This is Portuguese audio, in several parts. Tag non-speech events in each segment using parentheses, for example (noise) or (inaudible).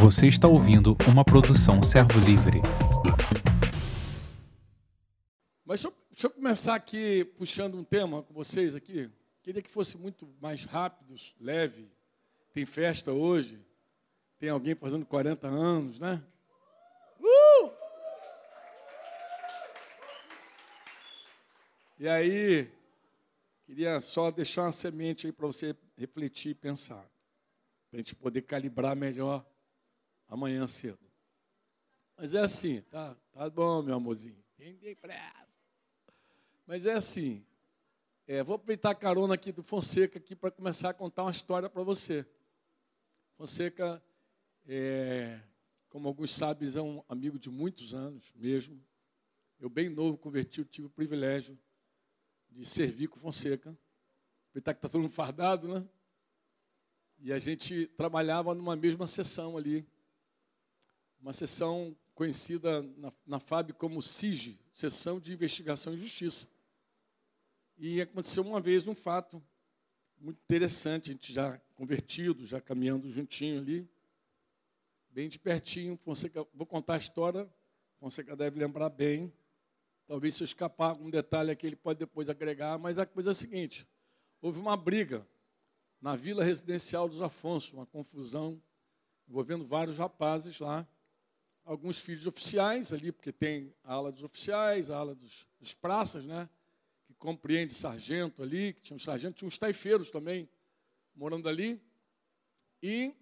Você está ouvindo uma produção Servo Livre. Mas deixa eu, deixa eu começar aqui puxando um tema com vocês aqui. Queria que fosse muito mais rápido, leve. Tem festa hoje. Tem alguém fazendo 40 anos, né? Uh! E aí, queria só deixar uma semente aí para você refletir e pensar. Para a gente poder calibrar melhor amanhã cedo. Mas é assim, tá? Tá bom, meu amorzinho. Tem pressa? Mas é assim. É, vou aproveitar a carona aqui do Fonseca aqui para começar a contar uma história para você. Fonseca, é, como alguns sabem, é um amigo de muitos anos mesmo. Eu, bem novo, converti, tive o privilégio de servir com Fonseca. Aproveitar que está todo mundo fardado, né? E a gente trabalhava numa mesma sessão ali. Uma sessão conhecida na, na FAB como SIG, Sessão de Investigação e Justiça. E aconteceu uma vez um fato muito interessante, a gente já convertido, já caminhando juntinho ali, bem de pertinho. Fonseca, vou contar a história, Fonseca deve lembrar bem. Talvez se eu escapar algum detalhe aqui, ele pode depois agregar, mas a coisa é a seguinte: houve uma briga na vila residencial dos Afonso, uma confusão envolvendo vários rapazes lá, alguns filhos oficiais ali, porque tem a ala dos oficiais, a ala dos, dos praças, né? Que compreende sargento ali, que tinha um sargento, tinha uns taifeiros também morando ali. E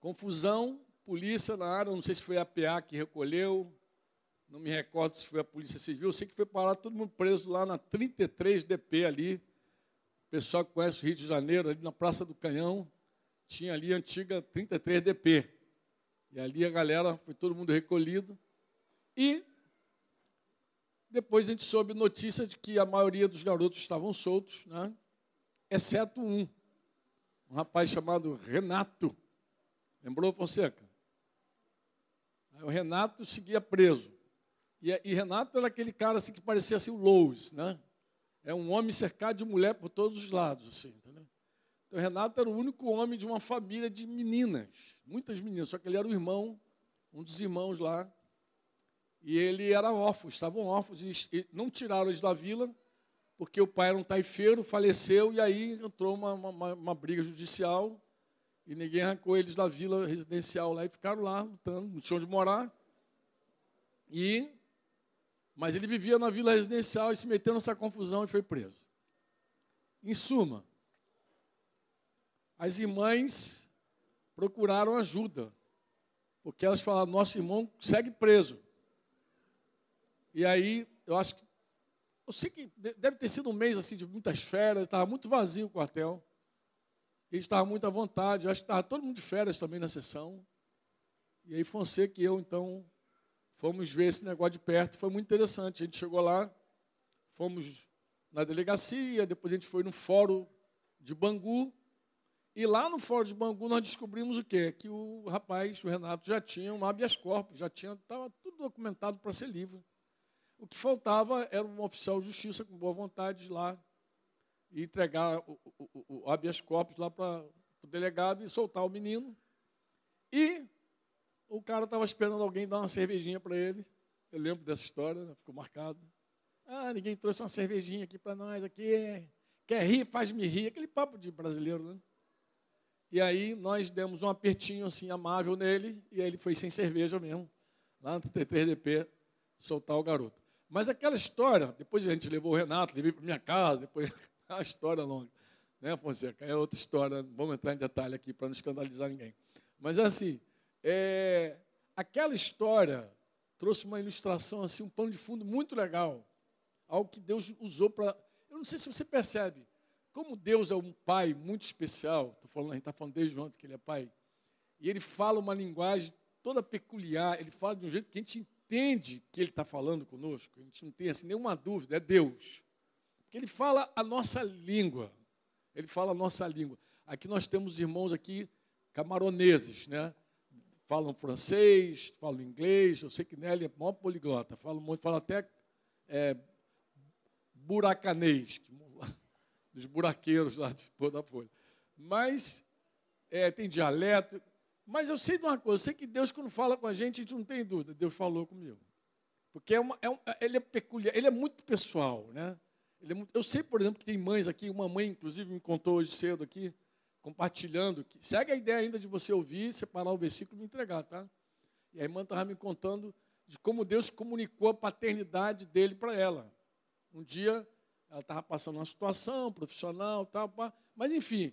confusão, polícia na área, não sei se foi a PA que recolheu, não me recordo se foi a Polícia Civil, eu sei que foi parar todo mundo preso lá na 33 DP ali. O pessoal que conhece o Rio de Janeiro, ali na Praça do Canhão, tinha ali a antiga 33 DP. E ali a galera, foi todo mundo recolhido. E depois a gente soube notícia de que a maioria dos garotos estavam soltos, né? exceto um, um rapaz chamado Renato. Lembrou, Fonseca? O Renato seguia preso. E, e, Renato era aquele cara assim que parecia assim o Lois, né? É um homem cercado de mulher por todos os lados, assim, entendeu? Então Renato era o único homem de uma família de meninas, muitas meninas, só que ele era o irmão, um dos irmãos lá. E ele era órfão, estavam órfãos e não tiraram eles da vila, porque o pai era um taifeiro, faleceu e aí entrou uma, uma, uma briga judicial e ninguém arrancou eles da vila residencial lá e ficaram lá lutando, não tinham onde morar. E mas ele vivia na vila residencial e se meteu nessa confusão e foi preso. Em suma, as irmãs procuraram ajuda, porque elas falaram: nosso irmão segue preso. E aí, eu acho que. Eu sei que deve ter sido um mês assim de muitas férias, estava muito vazio o quartel. Ele estava muito à vontade, eu acho que estava todo mundo de férias também na sessão. E aí Fonseca e eu, então, Fomos ver esse negócio de perto, foi muito interessante. A gente chegou lá, fomos na delegacia, depois a gente foi no fórum de Bangu, e lá no fórum de Bangu nós descobrimos o quê? Que o rapaz, o Renato, já tinha um habeas corpus, já tinha, estava tudo documentado para ser livre. O que faltava era um oficial de justiça com boa vontade de lá e entregar o, o, o habeas corpus lá para o delegado e soltar o menino. E o cara estava esperando alguém dar uma cervejinha para ele. Eu lembro dessa história, né? ficou marcado. Ah, ninguém trouxe uma cervejinha aqui para nós aqui. Quer rir, faz-me rir. Aquele papo de brasileiro, né? E aí nós demos um apertinho assim amável nele e ele foi sem cerveja mesmo, lá no T3DP, soltar o garoto. Mas aquela história, depois a gente levou o Renato, levei para minha casa, depois (laughs) é uma história longa, né, Fonseca? É outra história, vamos entrar em detalhe aqui para não escandalizar ninguém. Mas é assim, é, aquela história trouxe uma ilustração, assim, um pano de fundo muito legal. Algo que Deus usou para. Eu não sei se você percebe, como Deus é um pai muito especial, falando, a gente está falando desde ontem que ele é pai, e ele fala uma linguagem toda peculiar, ele fala de um jeito que a gente entende que ele está falando conosco, a gente não tem assim, nenhuma dúvida, é Deus. Porque ele fala a nossa língua. Ele fala a nossa língua. Aqui nós temos irmãos aqui camaroneses, né? falam francês, falam inglês. Eu sei que Nelly é maior poliglota, fala fala até é, buracanês, (laughs) dos buraqueiros lá de da Folha. Mas é, tem dialeto. Mas eu sei de uma coisa, eu sei que Deus, quando fala com a gente, a gente não tem dúvida. Deus falou comigo. Porque é uma, é um, ele é peculiar, ele é muito pessoal, né? É muito, eu sei, por exemplo, que tem mães aqui, uma mãe, inclusive, me contou hoje cedo aqui, compartilhando, que segue a ideia ainda de você ouvir, separar o versículo e me entregar, tá? E a irmã estava me contando de como Deus comunicou a paternidade dele para ela. Um dia, ela estava passando uma situação profissional, tal, mas enfim,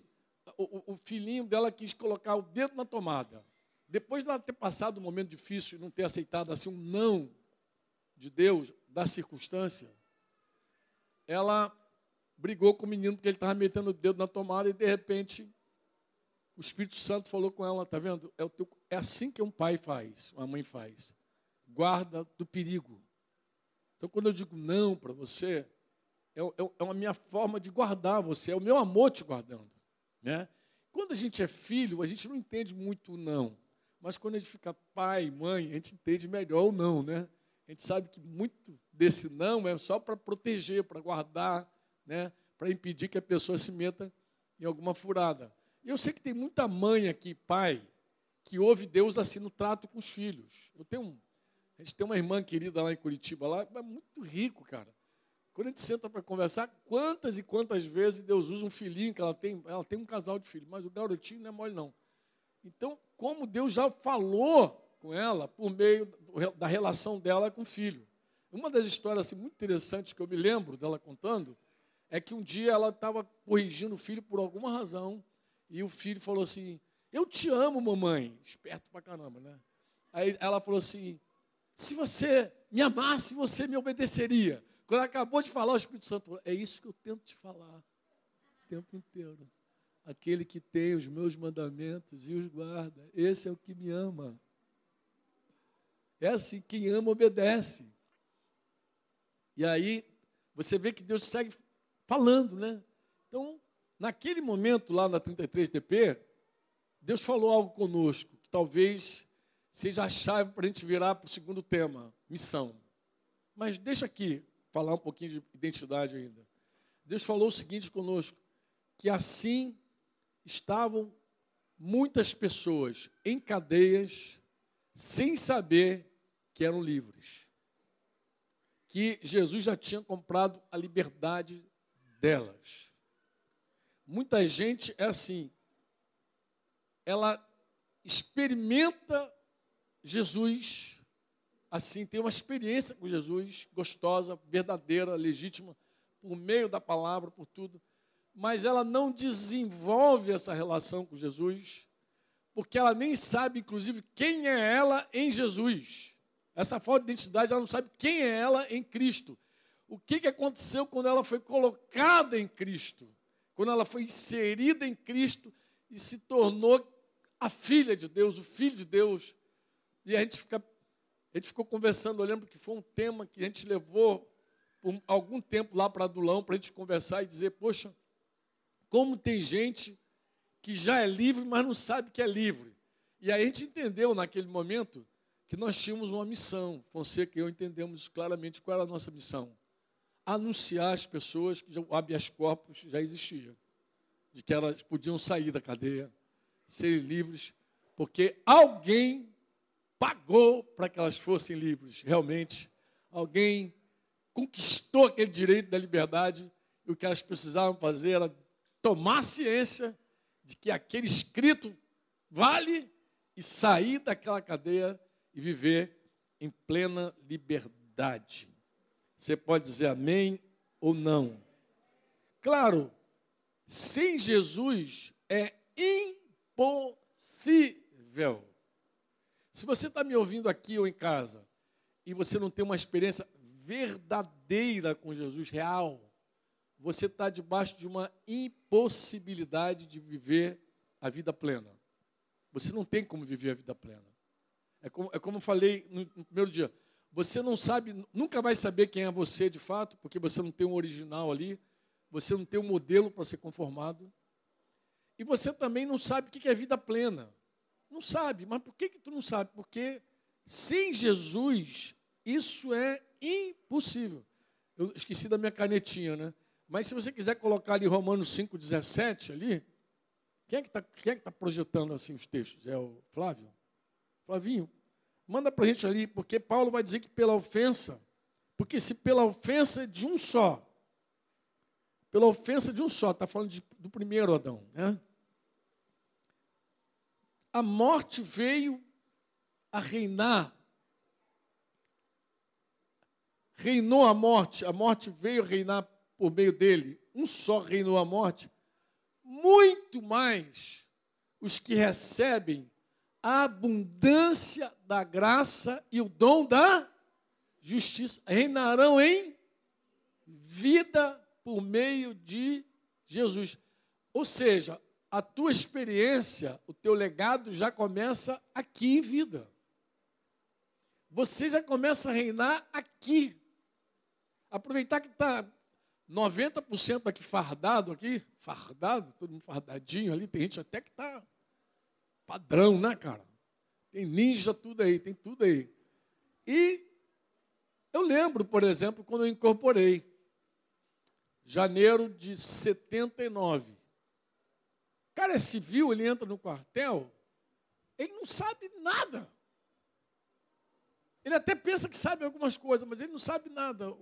o, o, filhinho dela quis colocar o dedo na tomada. Depois de ela ter passado um momento difícil e não ter aceitado assim um não de Deus, da circunstância, ela brigou com o menino porque ele estava metendo o dedo na tomada e de repente o Espírito Santo falou com ela, tá vendo? É, teu, é assim que um pai faz, uma mãe faz. Guarda do perigo. Então quando eu digo não para você, é, é, é uma minha forma de guardar você, é o meu amor te guardando. Né? Quando a gente é filho, a gente não entende muito o não. Mas quando a gente fica pai, mãe, a gente entende melhor o não, né? A gente sabe que muito desse não é só para proteger, para guardar, né? para impedir que a pessoa se meta em alguma furada. Eu sei que tem muita mãe aqui, pai, que ouve Deus assim no trato com os filhos. Eu tenho a gente tem uma irmã querida lá em Curitiba, lá, é muito rico, cara. Quando a gente senta para conversar, quantas e quantas vezes Deus usa um filhinho que ela tem, ela tem um casal de filhos, mas o garotinho não é mole não. Então, como Deus já falou com ela por meio da relação dela com o filho. Uma das histórias assim, muito interessantes que eu me lembro dela contando é que um dia ela estava corrigindo o filho por alguma razão e o filho falou assim: Eu te amo, mamãe. Esperto pra caramba, né? Aí ela falou assim: Se você me amasse, você me obedeceria. Quando acabou de falar, o Espírito Santo falou: É isso que eu tento te falar o tempo inteiro. Aquele que tem os meus mandamentos e os guarda, esse é o que me ama. É assim, quem ama obedece. E aí você vê que Deus segue falando, né? Então, naquele momento lá na 33 TP, Deus falou algo conosco, que talvez seja a chave para a gente virar para o segundo tema, missão. Mas deixa aqui falar um pouquinho de identidade ainda. Deus falou o seguinte conosco, que assim estavam muitas pessoas em cadeias, sem saber que eram livres. Que Jesus já tinha comprado a liberdade delas. Muita gente é assim, ela experimenta Jesus, assim, tem uma experiência com Jesus gostosa, verdadeira, legítima, por meio da palavra, por tudo, mas ela não desenvolve essa relação com Jesus, porque ela nem sabe, inclusive, quem é ela em Jesus. Essa falta de identidade, ela não sabe quem é ela em Cristo. O que, que aconteceu quando ela foi colocada em Cristo? Quando ela foi inserida em Cristo e se tornou a filha de Deus, o filho de Deus. E a gente, fica, a gente ficou conversando, eu lembro que foi um tema que a gente levou por algum tempo lá para Adulão, para a gente conversar e dizer, poxa, como tem gente que já é livre, mas não sabe que é livre. E aí a gente entendeu naquele momento que nós tínhamos uma missão. Fonseca e eu entendemos claramente qual era a nossa missão. Anunciar às pessoas que o habeas corpus já existia, de que elas podiam sair da cadeia, serem livres, porque alguém pagou para que elas fossem livres. Realmente, alguém conquistou aquele direito da liberdade e o que elas precisavam fazer era tomar ciência de que aquele escrito vale e sair daquela cadeia e viver em plena liberdade. Você pode dizer amém ou não. Claro, sem Jesus é impossível. Se você está me ouvindo aqui ou em casa e você não tem uma experiência verdadeira com Jesus, real, você está debaixo de uma impossibilidade de viver a vida plena. Você não tem como viver a vida plena. É como, é como eu falei no, no primeiro dia. Você não sabe, nunca vai saber quem é você de fato, porque você não tem um original ali, você não tem um modelo para ser conformado. E você também não sabe o que é vida plena. Não sabe, mas por que, que tu não sabe? Porque sem Jesus isso é impossível. Eu esqueci da minha canetinha, né? Mas se você quiser colocar ali Romanos 5,17 ali, Quem é que está é tá projetando assim os textos? É o Flávio? Flavinho, manda para a gente ali, porque Paulo vai dizer que pela ofensa, porque se pela ofensa de um só, pela ofensa de um só, está falando de, do primeiro Adão, né? A morte veio a reinar. Reinou a morte, a morte veio reinar por meio dele. Um só reinou a morte. Muito mais os que recebem a abundância da graça e o dom da justiça reinarão em vida por meio de Jesus. Ou seja, a tua experiência, o teu legado já começa aqui em vida. Você já começa a reinar aqui. Aproveitar que está 90% aqui fardado aqui, fardado, todo mundo fardadinho ali, tem gente até que está Padrão, né, cara? Tem ninja, tudo aí, tem tudo aí. E eu lembro, por exemplo, quando eu incorporei, janeiro de 79. Cara é civil, ele entra no quartel, ele não sabe nada. Ele até pensa que sabe algumas coisas, mas ele não sabe nada.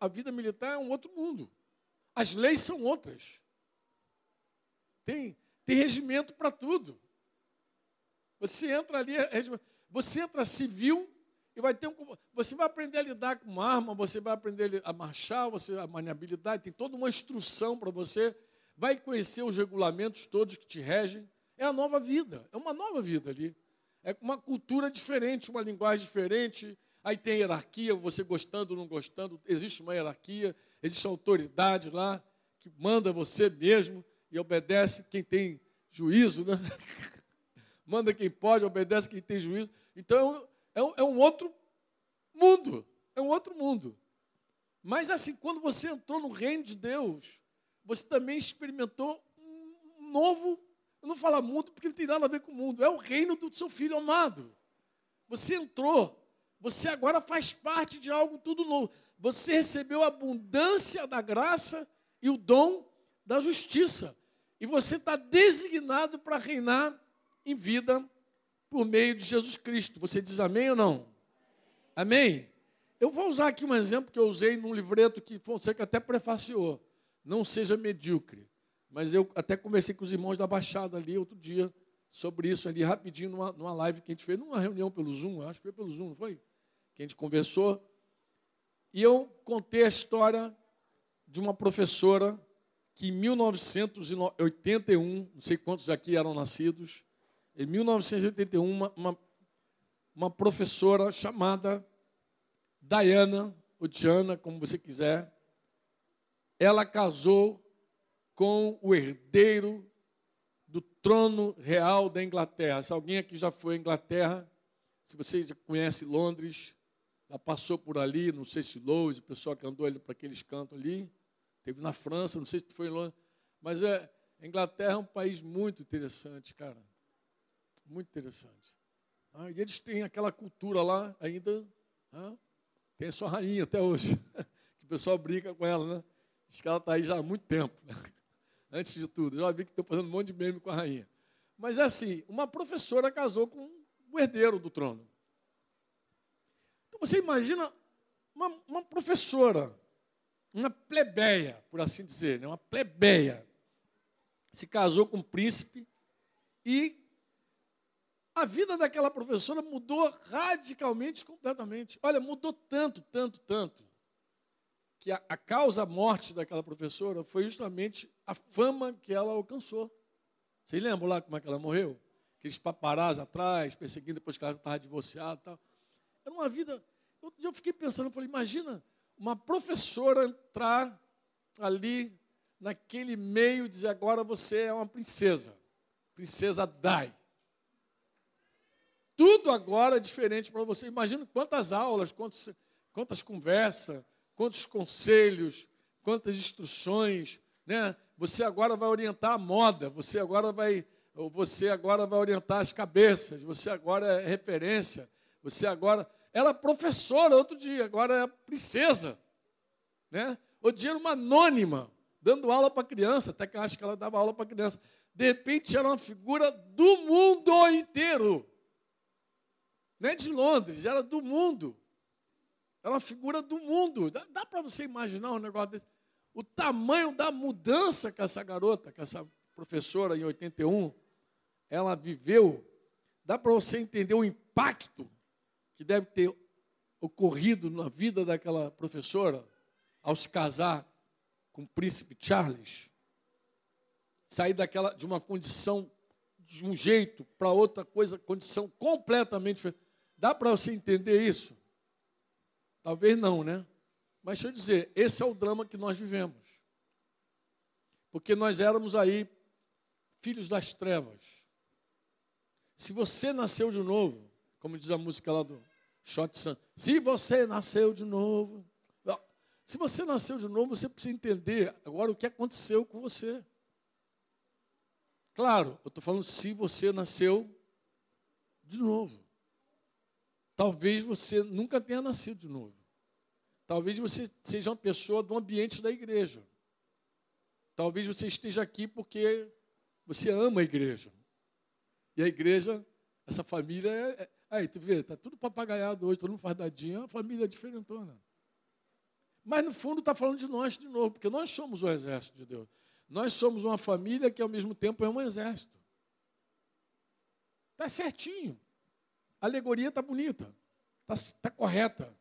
A vida militar é um outro mundo. As leis são outras. Tem, tem regimento para tudo. Você entra ali, é, você entra civil e vai ter um. Você vai aprender a lidar com arma, você vai aprender a marchar, você a maniabilidade, tem toda uma instrução para você. Vai conhecer os regulamentos todos que te regem. É a nova vida, é uma nova vida ali. É uma cultura diferente, uma linguagem diferente. Aí tem hierarquia, você gostando ou não gostando, existe uma hierarquia, existe autoridade lá que manda você mesmo e obedece quem tem juízo, né? (laughs) manda quem pode, obedece quem tem juízo. Então, é um, é um outro mundo. É um outro mundo. Mas, assim, quando você entrou no reino de Deus, você também experimentou um novo. Eu não falar mundo porque não tem nada a ver com o mundo. É o reino do seu filho amado. Você entrou. Você agora faz parte de algo tudo novo. Você recebeu a abundância da graça e o dom da justiça. E você está designado para reinar em vida por meio de Jesus Cristo. Você diz amém ou não? Amém? Eu vou usar aqui um exemplo que eu usei num livreto que Fonseca até prefaciou. Não seja medíocre. Mas eu até conversei com os irmãos da Baixada ali outro dia sobre isso ali, rapidinho, numa, numa live que a gente fez, numa reunião pelo Zoom, acho que foi pelo Zoom, não foi? Que a gente conversou. E eu contei a história de uma professora que em 1981, não sei quantos aqui eram nascidos, em 1981, uma, uma, uma professora chamada Diana, ou Diana, como você quiser, ela casou com o herdeiro do trono real da Inglaterra. Se alguém aqui já foi à Inglaterra, se você já conhece Londres, já passou por ali, não sei se Lourdes, o pessoal que andou ali para aqueles cantos ali, teve na França, não sei se foi em Londres, mas é, a Inglaterra é um país muito interessante, cara. Muito interessante. Ah, e eles têm aquela cultura lá ainda. Ah, tem a sua rainha até hoje. (laughs) que o pessoal brinca com ela, né? Que ela está aí já há muito tempo. (laughs) Antes de tudo. Já vi que estão fazendo um monte de meme com a rainha. Mas é assim, uma professora casou com o herdeiro do trono. Então você imagina uma, uma professora, uma plebeia, por assim dizer, né? uma plebeia, se casou com um príncipe e a vida daquela professora mudou radicalmente, completamente. Olha, mudou tanto, tanto, tanto, que a, a causa morte daquela professora foi justamente a fama que ela alcançou. Vocês lembram lá como é que ela morreu? Aqueles paparazzi atrás, perseguindo depois que ela estava divorciada e tal. Era uma vida. Eu, eu fiquei pensando, eu falei, imagina uma professora entrar ali naquele meio e dizer, agora você é uma princesa. Princesa Dai. Tudo agora é diferente para você. Imagina quantas aulas, quantas, quantas conversas, quantos conselhos, quantas instruções. Né? Você agora vai orientar a moda, você agora vai, você agora vai orientar as cabeças, você agora é referência, você agora. Era professora outro dia, agora é princesa. Né? Outro dia era uma anônima, dando aula para criança, até que eu acho que ela dava aula para criança. de repente era uma figura do mundo inteiro. Não é de Londres, era do mundo. Era uma figura do mundo. Dá, dá para você imaginar um negócio desse? O tamanho da mudança que essa garota, que essa professora em 81, ela viveu. Dá para você entender o impacto que deve ter ocorrido na vida daquela professora ao se casar com o príncipe Charles, sair daquela de uma condição de um jeito para outra coisa, condição completamente diferente. Dá para você entender isso? Talvez não, né? Mas deixa eu dizer, esse é o drama que nós vivemos. Porque nós éramos aí filhos das trevas. Se você nasceu de novo, como diz a música lá do Shot Sun, se você nasceu de novo, se você nasceu de novo, você precisa entender agora o que aconteceu com você. Claro, eu estou falando se você nasceu de novo. Talvez você nunca tenha nascido de novo. Talvez você seja uma pessoa do ambiente da igreja. Talvez você esteja aqui porque você ama a igreja. E a igreja, essa família é. é aí, tu vê, está tudo papagaiado hoje, todo mundo fardadinho, é uma família diferentona. Mas no fundo está falando de nós de novo, porque nós somos o exército de Deus. Nós somos uma família que ao mesmo tempo é um exército. Está certinho. A alegoria está bonita, está tá correta.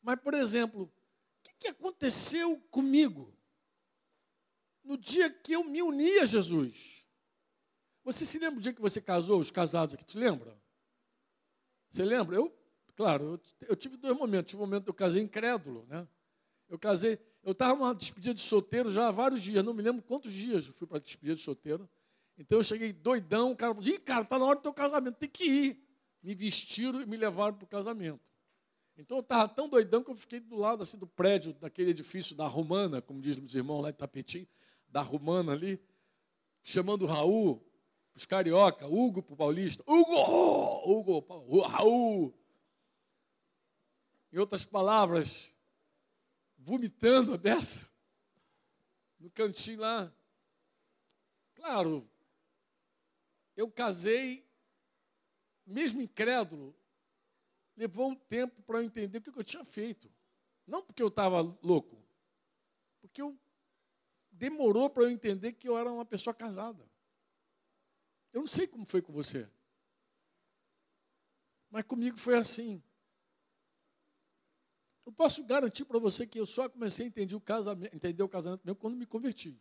Mas, por exemplo, o que, que aconteceu comigo no dia que eu me uni a Jesus? Você se lembra do dia que você casou, os casados aqui? Tu lembra? Você lembra? Eu Claro, eu, eu tive dois momentos. Tive um momento que eu casei incrédulo, né? Eu casei, eu estava numa despedida de solteiro já há vários dias, não me lembro quantos dias eu fui para a despedida de solteiro. Então eu cheguei doidão, o cara falou, Ih, cara, está na hora do teu casamento, tem que ir. Me vestiram e me levaram para o casamento. Então eu estava tão doidão que eu fiquei do lado assim, do prédio, daquele edifício da Romana, como dizem os irmãos lá de Tapetim, da Romana ali, chamando o Raul, os carioca, Hugo para o paulista, Hugo, Hugo, Raul, em outras palavras, vomitando a beça, no cantinho lá. Claro, eu casei, mesmo incrédulo, levou um tempo para eu entender o que eu tinha feito. Não porque eu estava louco, porque eu demorou para eu entender que eu era uma pessoa casada. Eu não sei como foi com você. Mas comigo foi assim. Eu posso garantir para você que eu só comecei a entender o casamento, entender o casamento mesmo quando me converti.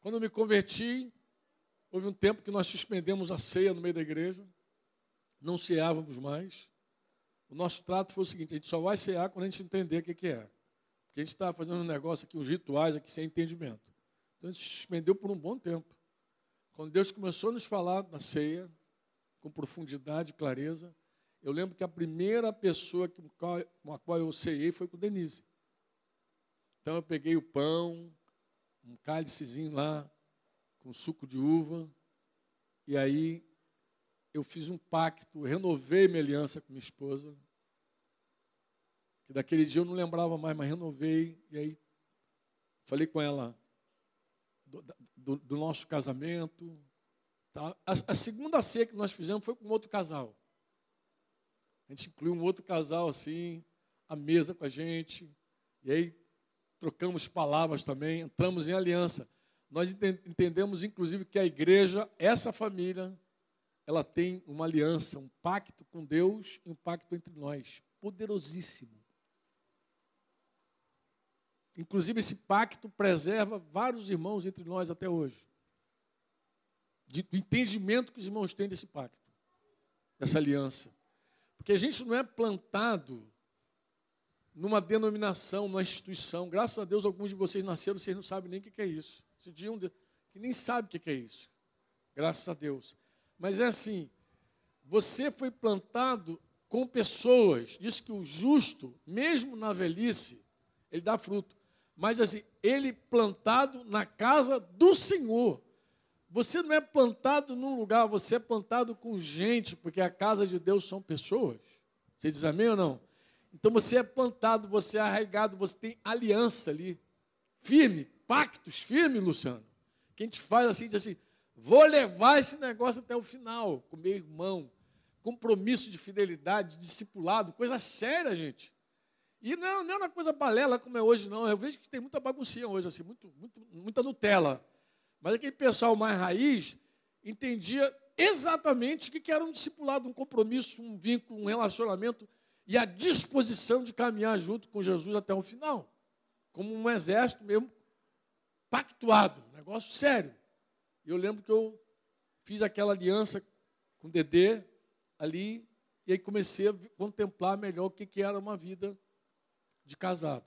Quando me converti, houve um tempo que nós suspendemos a ceia no meio da igreja, não ceávamos mais. O nosso trato foi o seguinte: a gente só vai cear quando a gente entender o que, que é. Porque a gente estava fazendo um negócio aqui, uns rituais aqui sem entendimento. Então a gente suspendeu por um bom tempo. Quando Deus começou a nos falar da ceia, com profundidade e clareza, eu lembro que a primeira pessoa com a qual eu ceiei foi com Denise. Então eu peguei o pão, um cálicezinho lá, com suco de uva, e aí eu fiz um pacto, renovei minha aliança com minha esposa, que daquele dia eu não lembrava mais, mas renovei, e aí falei com ela do, do, do nosso casamento. Tá? A, a segunda ceia que nós fizemos foi com outro casal. A gente incluiu um outro casal assim, à mesa com a gente. E aí trocamos palavras também, entramos em aliança. Nós entendemos, inclusive, que a igreja, essa família, ela tem uma aliança, um pacto com Deus e um pacto entre nós, poderosíssimo. Inclusive, esse pacto preserva vários irmãos entre nós até hoje. Do entendimento que os irmãos têm desse pacto, dessa aliança. Porque a gente não é plantado numa denominação, numa instituição. Graças a Deus, alguns de vocês nasceram, vocês não sabem nem o que é isso. Esse dia um que nem sabe o que é isso. Graças a Deus. Mas é assim, você foi plantado com pessoas. Diz que o justo, mesmo na velhice, ele dá fruto. Mas assim, ele plantado na casa do Senhor. Você não é plantado num lugar, você é plantado com gente, porque a casa de Deus são pessoas. Você diz amém ou não? Então você é plantado, você é arraigado, você tem aliança ali, firme, pactos firmes, Luciano, Que a gente faz assim, diz assim, vou levar esse negócio até o final, com meu irmão. Compromisso de fidelidade, de discipulado, coisa séria, gente. E não, não é uma coisa balela como é hoje, não. Eu vejo que tem muita baguncinha hoje, assim, muito, muito, muita Nutella. Mas aquele pessoal mais raiz entendia exatamente o que era um discipulado, um compromisso, um vínculo, um relacionamento e a disposição de caminhar junto com Jesus até o final. Como um exército mesmo pactuado, negócio sério. Eu lembro que eu fiz aquela aliança com o Dedê ali, e aí comecei a contemplar melhor o que, que era uma vida de casado.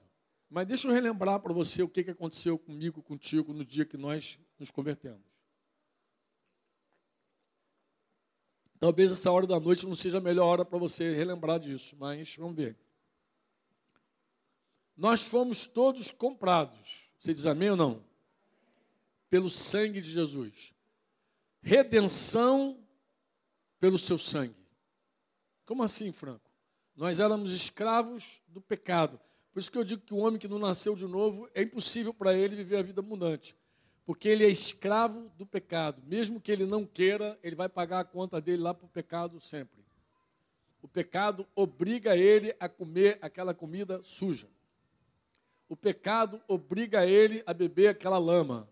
Mas deixa eu relembrar para você o que, que aconteceu comigo, contigo, no dia que nós nos convertemos. Talvez essa hora da noite não seja a melhor hora para você relembrar disso, mas vamos ver. Nós fomos todos comprados. Você diz amém ou não? Pelo sangue de Jesus. Redenção pelo seu sangue. Como assim, Franco? Nós éramos escravos do pecado. Por isso que eu digo que o homem que não nasceu de novo, é impossível para ele viver a vida abundante. Porque ele é escravo do pecado. Mesmo que ele não queira, ele vai pagar a conta dele lá para o pecado sempre. O pecado obriga ele a comer aquela comida suja. O pecado obriga ele a beber aquela lama.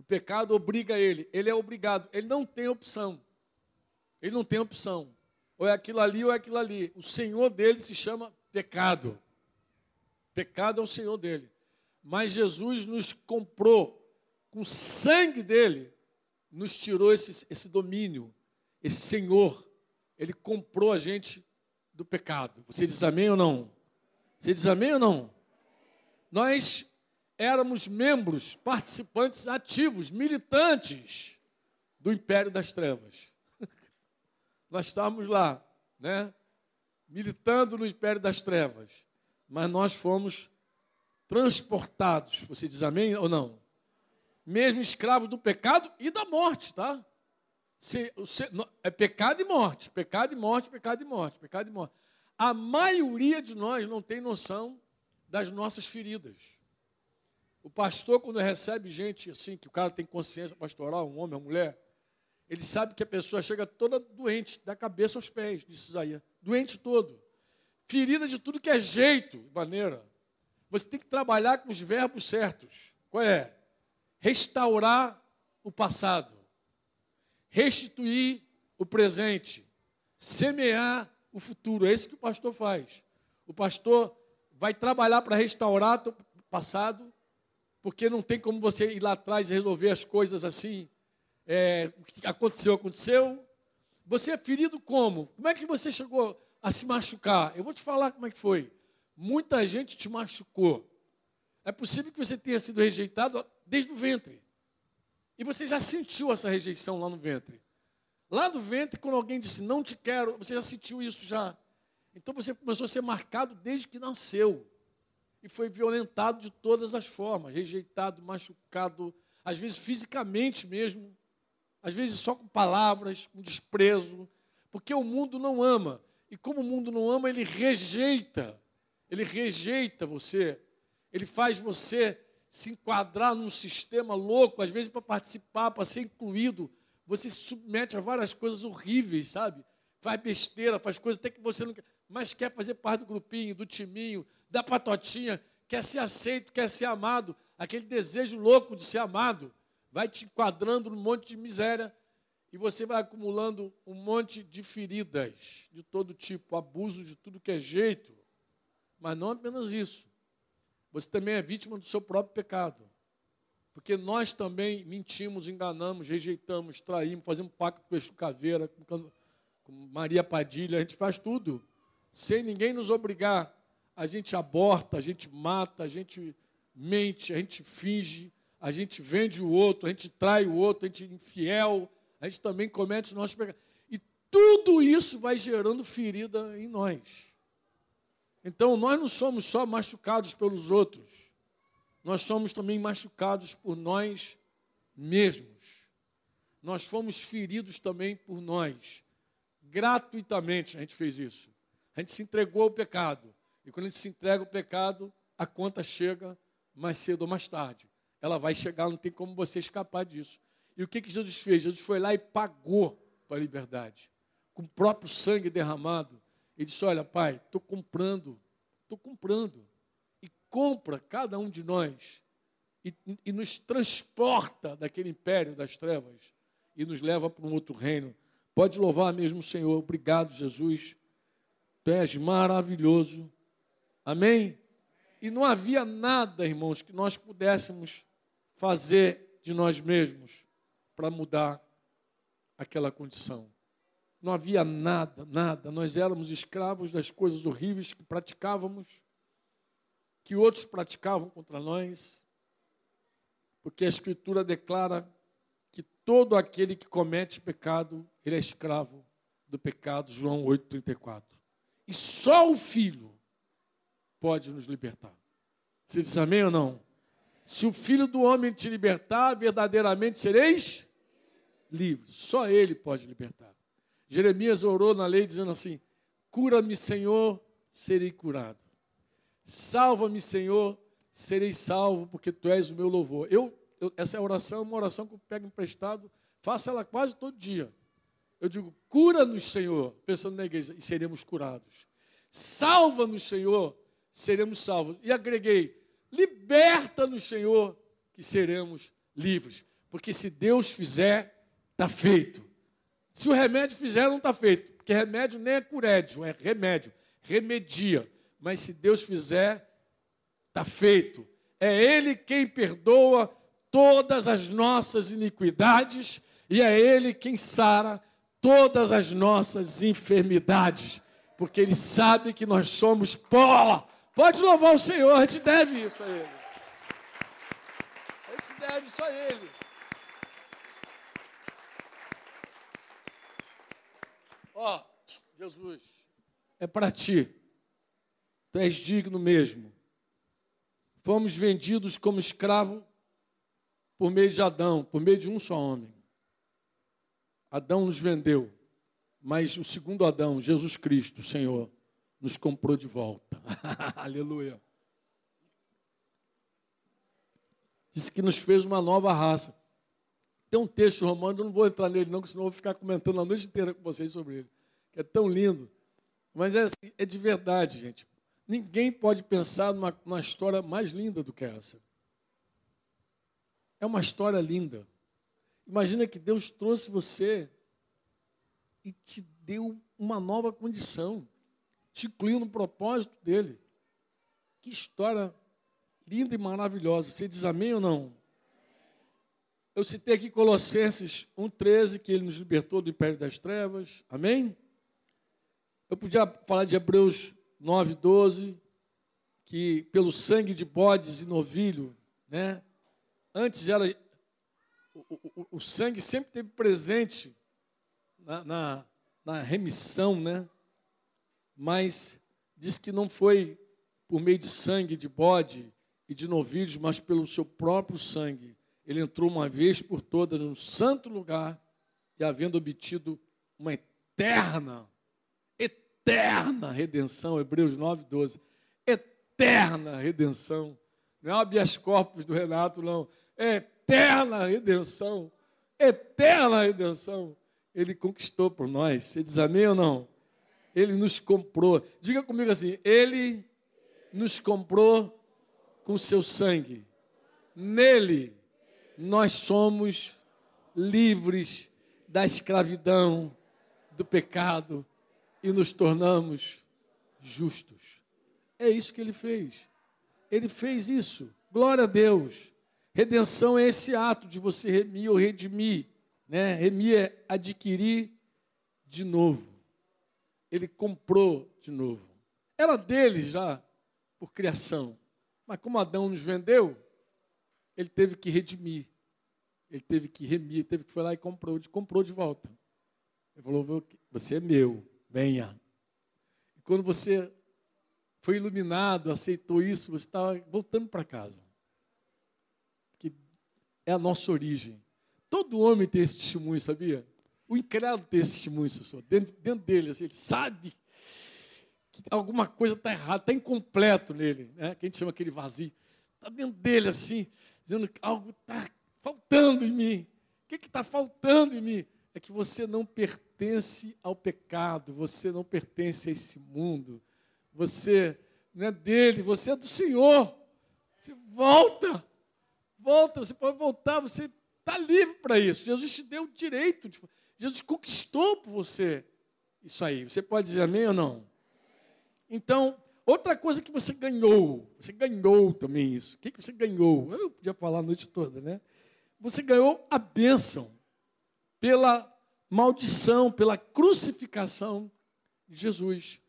O pecado obriga ele. Ele é obrigado. Ele não tem opção. Ele não tem opção. Ou é aquilo ali ou é aquilo ali. O Senhor dele se chama pecado. Pecado é o Senhor dele. Mas Jesus nos comprou com o sangue dele, nos tirou esse, esse domínio, esse Senhor. Ele comprou a gente do pecado. Você diz amém ou não? Você diz amém ou não? Nós éramos membros, participantes ativos, militantes do império das trevas. (laughs) Nós estávamos lá, né? Militando no império das trevas mas nós fomos transportados. Você diz amém ou não? Mesmo escravos do pecado e da morte, tá? Se, se, é pecado e morte, pecado e morte, pecado e morte, pecado e morte. A maioria de nós não tem noção das nossas feridas. O pastor, quando recebe gente assim, que o cara tem consciência pastoral, um homem, uma mulher, ele sabe que a pessoa chega toda doente, da cabeça aos pés, disse Isaías, doente todo ferida de tudo que é jeito, maneira. Você tem que trabalhar com os verbos certos. Qual é? Restaurar o passado, restituir o presente, semear o futuro. É isso que o pastor faz. O pastor vai trabalhar para restaurar o passado, porque não tem como você ir lá atrás e resolver as coisas assim. É, o que aconteceu, aconteceu. Você é ferido como? Como é que você chegou a se machucar. Eu vou te falar como é que foi. Muita gente te machucou. É possível que você tenha sido rejeitado desde o ventre. E você já sentiu essa rejeição lá no ventre. Lá do ventre, quando alguém disse não te quero, você já sentiu isso já. Então você começou a ser marcado desde que nasceu. E foi violentado de todas as formas, rejeitado, machucado, às vezes fisicamente mesmo, às vezes só com palavras, com desprezo, porque o mundo não ama. E como o mundo não ama, ele rejeita. Ele rejeita você. Ele faz você se enquadrar num sistema louco, às vezes para participar, para ser incluído. Você se submete a várias coisas horríveis, sabe? Faz besteira, faz coisas até que você não quer, mas quer fazer parte do grupinho, do timinho, da patotinha, quer ser aceito, quer ser amado. Aquele desejo louco de ser amado vai te enquadrando num monte de miséria e você vai acumulando um monte de feridas de todo tipo, abuso de tudo que é jeito. Mas não apenas isso. Você também é vítima do seu próprio pecado. Porque nós também mentimos, enganamos, rejeitamos, traímos, fazemos pacto com o Caveira, com, Maria Padilha, a gente faz tudo. Sem ninguém nos obrigar. A gente aborta, a gente mata, a gente mente, a gente finge, a gente vende o outro, a gente trai o outro, a gente é infiel, a gente também comete os nossos pecados. E tudo isso vai gerando ferida em nós. Então, nós não somos só machucados pelos outros, nós somos também machucados por nós mesmos. Nós fomos feridos também por nós. Gratuitamente a gente fez isso. A gente se entregou ao pecado. E quando a gente se entrega ao pecado, a conta chega mais cedo ou mais tarde. ela vai chegar, não tem como você escapar disso. E o que, que Jesus fez? Jesus foi lá e pagou para a liberdade, com o próprio sangue derramado. Ele disse: Olha, pai, estou comprando, estou comprando. E compra cada um de nós e, e nos transporta daquele império das trevas e nos leva para um outro reino. Pode louvar mesmo o Senhor. Obrigado, Jesus. Tu és maravilhoso. Amém? E não havia nada, irmãos, que nós pudéssemos fazer de nós mesmos para mudar aquela condição. Não havia nada, nada. Nós éramos escravos das coisas horríveis que praticávamos, que outros praticavam contra nós, porque a Escritura declara que todo aquele que comete pecado, ele é escravo do pecado, João 8,34. E só o Filho pode nos libertar. Você diz amém ou não? Se o Filho do Homem te libertar, verdadeiramente sereis livres. Só Ele pode libertar. Jeremias orou na lei dizendo assim: Cura-me, Senhor, serei curado. Salva-me, Senhor, serei salvo, porque Tu és o meu louvor. Eu, eu, essa oração é uma oração que eu pego emprestado, faço ela quase todo dia. Eu digo, cura-nos, Senhor, pensando na igreja, e seremos curados. Salva-nos, Senhor, seremos salvos. E agreguei, liberta-nos, Senhor, que seremos livres. Porque se Deus fizer, está feito. Se o remédio fizer, não está feito. Porque remédio nem é curédio, é remédio. Remedia. Mas se Deus fizer, está feito. É Ele quem perdoa todas as nossas iniquidades e é Ele quem sara todas as nossas enfermidades, porque Ele sabe que nós somos pó. Pode louvar o Senhor, a gente deve isso a Ele. A gente deve isso a Ele. Ó, oh, Jesus, é para ti. Tu és digno mesmo. Fomos vendidos como escravo por meio de Adão, por meio de um só homem. Adão nos vendeu, mas o segundo Adão, Jesus Cristo, Senhor, nos comprou de volta. (laughs) Aleluia. Disse que nos fez uma nova raça. Tem um texto romano, eu não vou entrar nele não, senão eu vou ficar comentando a noite inteira com vocês sobre ele. Que é tão lindo. Mas é, assim, é de verdade, gente. Ninguém pode pensar numa, numa história mais linda do que essa. É uma história linda. Imagina que Deus trouxe você e te deu uma nova condição, te incluiu no propósito dele. Que história linda e maravilhosa. Você diz amém ou não? Eu citei aqui Colossenses 1,13, que ele nos libertou do império das trevas. Amém? Eu podia falar de Hebreus 9,12, que pelo sangue de bodes e novilho, né? Antes era o, o, o sangue sempre teve presente na, na, na remissão, né? Mas diz que não foi por meio de sangue de bode e de novilhos, mas pelo seu próprio sangue. Ele entrou uma vez por todas no santo lugar e havendo obtido uma eterna, eterna redenção, Hebreus 9, 12. Eterna redenção. Não é o habeas corpus do Renato, não. É eterna redenção, eterna redenção, Ele conquistou por nós. Você diz amém ou não? Ele nos comprou. Diga comigo assim: Ele nos comprou com seu sangue. Nele nós somos livres da escravidão, do pecado e nos tornamos justos. É isso que ele fez. Ele fez isso. Glória a Deus. Redenção é esse ato de você remir ou redimir. Né? Remir é adquirir de novo. Ele comprou de novo. Era dele já, por criação. Mas como Adão nos vendeu, ele teve que redimir. Ele teve que remir, teve que foi lá e comprou, comprou de volta. Ele falou: Você é meu, venha. E quando você foi iluminado, aceitou isso, você estava voltando para casa é a nossa origem. Todo homem tem esse testemunho, sabia? O incrédulo tem esse testemunho, senhor. Dentro, dentro dele, assim, ele sabe que alguma coisa está errada, está incompleto nele, né? que a gente chama aquele vazio. Está dentro dele, assim, dizendo que algo está faltando em mim. O que está faltando em mim? É que você não pertence ao pecado, você não pertence a esse mundo, você não é dele, você é do Senhor. Você volta, volta, você pode voltar, você está livre para isso. Jesus te deu o direito, de, Jesus conquistou por você isso aí. Você pode dizer amém ou não? Então, outra coisa que você ganhou, você ganhou também isso. O que, você ganhou? Eu podia falar a noite toda, né? Você ganhou a bênção pela maldição, pela crucificação de Jesus.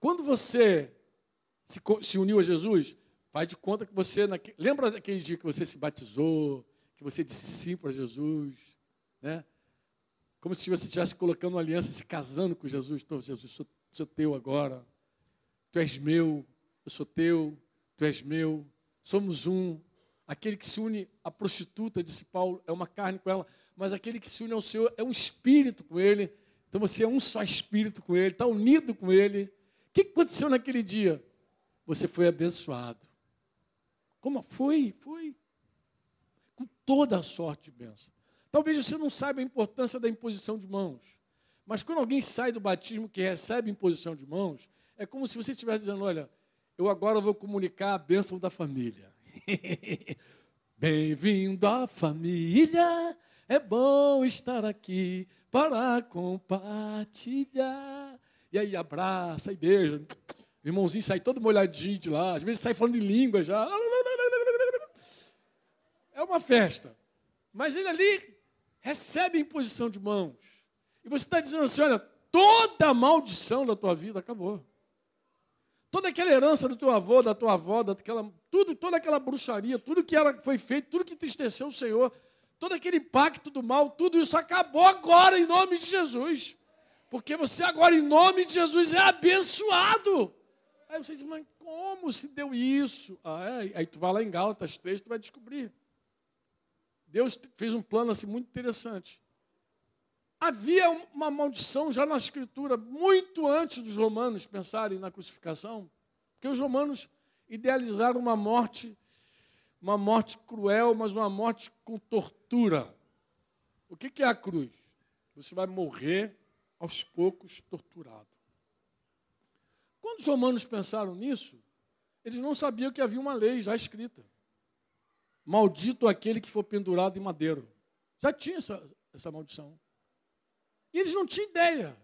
Quando você se, se uniu a Jesus, faz de conta que você. Lembra daquele dia que você se batizou, que você disse sim para Jesus, né? Como se você estivesse colocando uma aliança, se casando com Jesus. Então, Jesus, sou, sou teu agora. Tu és meu, eu sou teu, tu és meu. Somos um. Aquele que se une à prostituta, disse Paulo, é uma carne com ela, mas aquele que se une ao Senhor é um espírito com ele. Então você é um só espírito com ele, está unido com ele. O que aconteceu naquele dia? Você foi abençoado. Como foi? Foi. Com toda a sorte de bênção. Talvez você não saiba a importância da imposição de mãos. Mas quando alguém sai do batismo que recebe imposição de mãos, é como se você estivesse dizendo: olha, eu agora vou comunicar a bênção da família. (laughs) Bem-vindo à família, é bom estar aqui para compartilhar. E aí abraça e beija. O irmãozinho sai todo molhadinho de lá, às vezes sai falando em língua já. É uma festa. Mas ele ali recebe a imposição de mãos. E você está dizendo assim: olha, toda a maldição da tua vida acabou. Toda aquela herança do teu avô, da tua avó, daquela, tudo, toda aquela bruxaria, tudo que era, foi feito, tudo que entristeceu o Senhor, todo aquele pacto do mal, tudo isso acabou agora em nome de Jesus. Porque você agora, em nome de Jesus, é abençoado. Aí você diz, mas como se deu isso? Ah, é? Aí tu vai lá em Gálatas 3, tu vai descobrir. Deus fez um plano assim muito interessante. Havia uma maldição já na Escritura, muito antes dos romanos pensarem na crucificação, porque os romanos idealizaram uma morte, uma morte cruel, mas uma morte com tortura. O que é a cruz? Você vai morrer aos poucos torturado. Quando os romanos pensaram nisso, eles não sabiam que havia uma lei já escrita. Maldito aquele que for pendurado em madeiro. Já tinha essa, essa maldição. E eles não tinham ideia.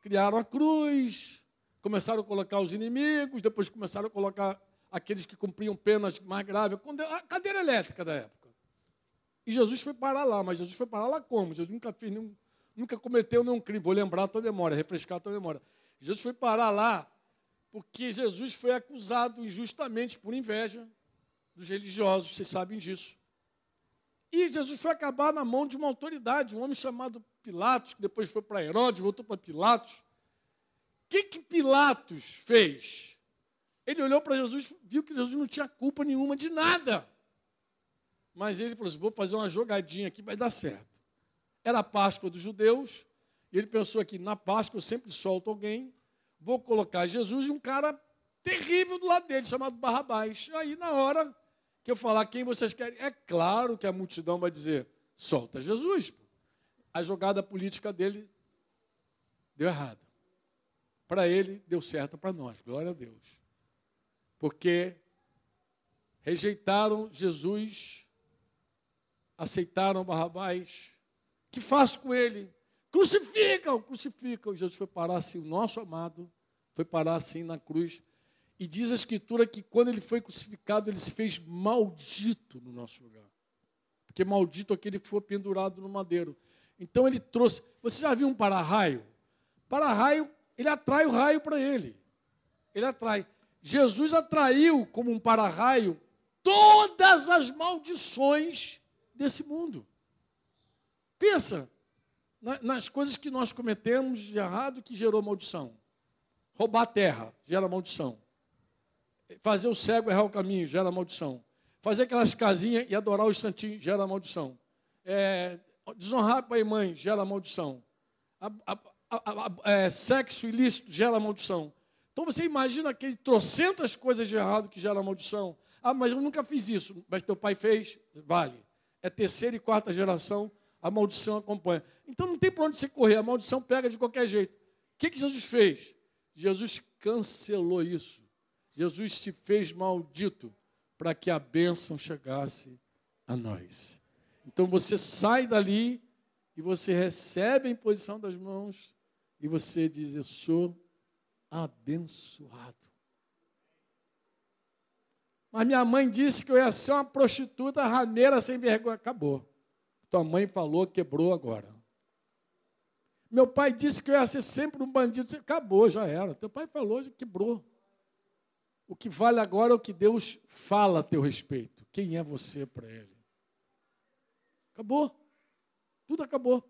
Criaram a cruz, começaram a colocar os inimigos, depois começaram a colocar aqueles que cumpriam penas mais graves, a cadeira elétrica da época. E Jesus foi parar lá, mas Jesus foi parar lá como? Jesus nunca fez nenhum, nunca cometeu nenhum crime. Vou lembrar a tua memória, refrescar a tua memória. Jesus foi parar lá porque Jesus foi acusado injustamente por inveja dos religiosos, vocês sabem disso. E Jesus foi acabar na mão de uma autoridade, um homem chamado Pilatos, que depois foi para Herodes, voltou para Pilatos. O que, que Pilatos fez? Ele olhou para Jesus, viu que Jesus não tinha culpa nenhuma de nada. Mas ele falou assim: vou fazer uma jogadinha aqui, vai dar certo. Era a Páscoa dos judeus, e ele pensou aqui: na Páscoa eu sempre solto alguém, vou colocar Jesus e um cara terrível do lado dele, chamado Barrabás. Aí, na hora que eu falar quem vocês querem, é claro que a multidão vai dizer: solta Jesus a jogada política dele deu errada. Para ele, deu certo para nós, glória a Deus. Porque rejeitaram Jesus, aceitaram Barrabás. Que faço com ele? Crucificam, crucificam. Jesus foi parar assim, o nosso amado foi parar assim na cruz. E diz a Escritura que quando ele foi crucificado, ele se fez maldito no nosso lugar. Porque maldito aquele que foi pendurado no madeiro. Então ele trouxe. Você já viu um para-raio? Para-raio, ele atrai o raio para ele. Ele atrai. Jesus atraiu como um para-raio todas as maldições desse mundo. Pensa nas coisas que nós cometemos de errado que gerou maldição. Roubar terra gera maldição. Fazer o cego errar o caminho gera maldição. Fazer aquelas casinhas e adorar os santinhos gera maldição. É, Desonrar pai e mãe gera maldição. A, a, a, é, sexo ilícito gera maldição. Então você imagina aquele trocentas coisas de errado que gera maldição. Ah, mas eu nunca fiz isso. Mas teu pai fez? Vale. É terceira e quarta geração, a maldição acompanha. Então não tem para onde você correr, a maldição pega de qualquer jeito. O que, que Jesus fez? Jesus cancelou isso. Jesus se fez maldito para que a bênção chegasse a nós. Então você sai dali e você recebe a imposição das mãos e você diz: Eu sou abençoado. Mas minha mãe disse que eu ia ser uma prostituta rameira sem vergonha. Acabou. Tua mãe falou, quebrou agora. Meu pai disse que eu ia ser sempre um bandido. Acabou, já era. Teu pai falou, já quebrou. O que vale agora é o que Deus fala a teu respeito. Quem é você para Ele? Acabou. Tudo acabou.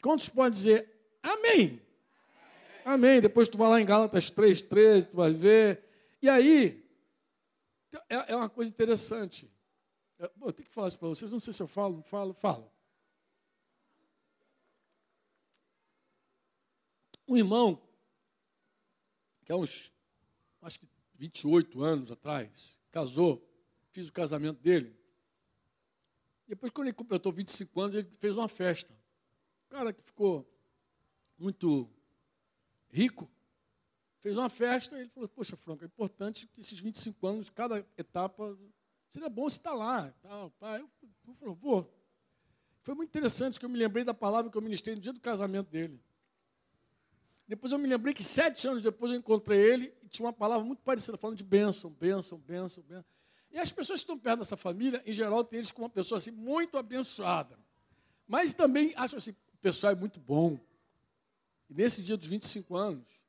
Quantos podem dizer amém? Amém. Depois tu vai lá em Gálatas 3,13, tu vai ver. E aí, é, é uma coisa interessante. Eu, eu tenho que falar isso para vocês, não sei se eu falo, não falo, falo. Um irmão, que há uns, acho que 28 anos atrás, casou, fiz o casamento dele. Depois, quando ele completou 25 anos, ele fez uma festa. O cara que ficou muito rico, fez uma festa e ele falou, poxa, Franco, é importante que esses 25 anos, cada etapa, seria bom estar lá. Tal, pai. Eu, eu falei, vou. Foi muito interessante que eu me lembrei da palavra que eu ministrei no dia do casamento dele. Depois eu me lembrei que sete anos depois eu encontrei ele e tinha uma palavra muito parecida, falando de bênção, bênção, bênção, bênção. E as pessoas que estão perto dessa família, em geral, têm eles como uma pessoa assim, muito abençoada. Mas também acham assim, o pessoal é muito bom. E nesse dia dos 25 anos,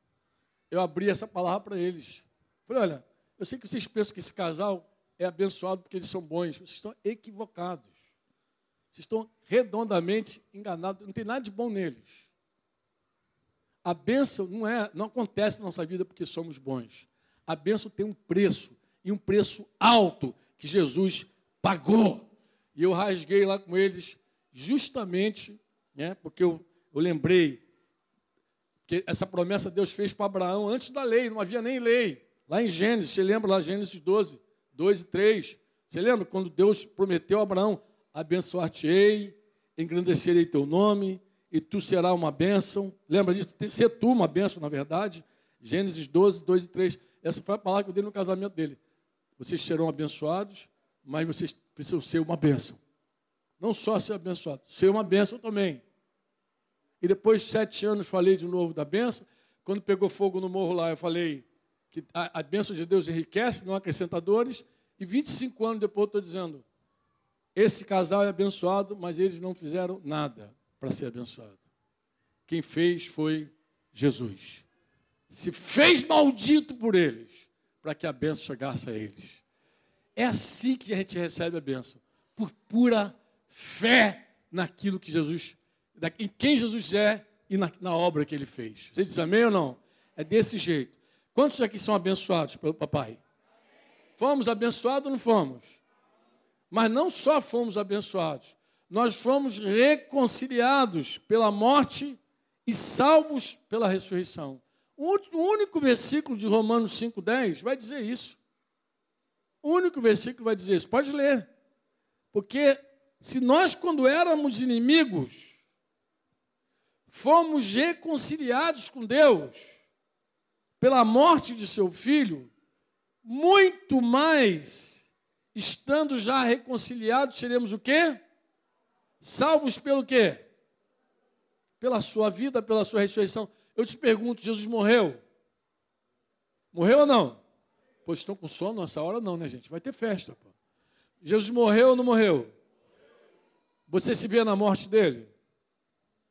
eu abri essa palavra para eles. Falei, olha, eu sei que vocês pensam que esse casal é abençoado porque eles são bons. Vocês estão equivocados. Vocês estão redondamente enganados. Não tem nada de bom neles. A bênção não, é, não acontece na nossa vida porque somos bons. A bênção tem um preço, e um preço alto que Jesus pagou. E eu rasguei lá com eles, justamente, né, porque eu, eu lembrei que essa promessa Deus fez para Abraão antes da lei, não havia nem lei. Lá em Gênesis, você lembra lá, Gênesis 12, 2 e 3. Você lembra quando Deus prometeu a Abraão: abençoar-te-ei, engrandecerei teu nome, e tu serás uma bênção. Lembra disso? Ser tu uma bênção, na verdade. Gênesis 12, 2 e 3. Essa foi a palavra que eu dei no casamento dele. Vocês serão abençoados, mas vocês precisam ser uma bênção. Não só ser abençoado, ser uma bênção também. E depois de sete anos falei de novo da bênção. Quando pegou fogo no morro lá, eu falei que a, bênção de Deus enriquece, não acrescenta dores. E 25 anos depois eu estou dizendo, esse casal é abençoado, mas eles não fizeram nada para ser abençoado. Quem fez foi Jesus. Se fez maldito por eles, para que a bênção chegasse a eles. É assim que a gente recebe a bênção, por pura fé naquilo que Jesus, em quem Jesus é e na, na obra que ele fez. Você diz amém ou não? É desse jeito. Quantos aqui são abençoados pelo papai? Fomos abençoados ou não fomos? Mas não só fomos abençoados, nós fomos reconciliados pela morte e salvos pela ressurreição. O único versículo de Romanos 5,10 vai dizer isso. O único versículo vai dizer isso. Pode ler. Porque se nós, quando éramos inimigos, fomos reconciliados com Deus pela morte de seu filho, muito mais, estando já reconciliados, seremos o quê? Salvos pelo quê? Pela sua vida, pela sua ressurreição. Eu te pergunto, Jesus morreu? Morreu ou não? Pois estão com sono nessa hora, não, né, gente? Vai ter festa. Pô. Jesus morreu ou não morreu? Você se vê na morte dele?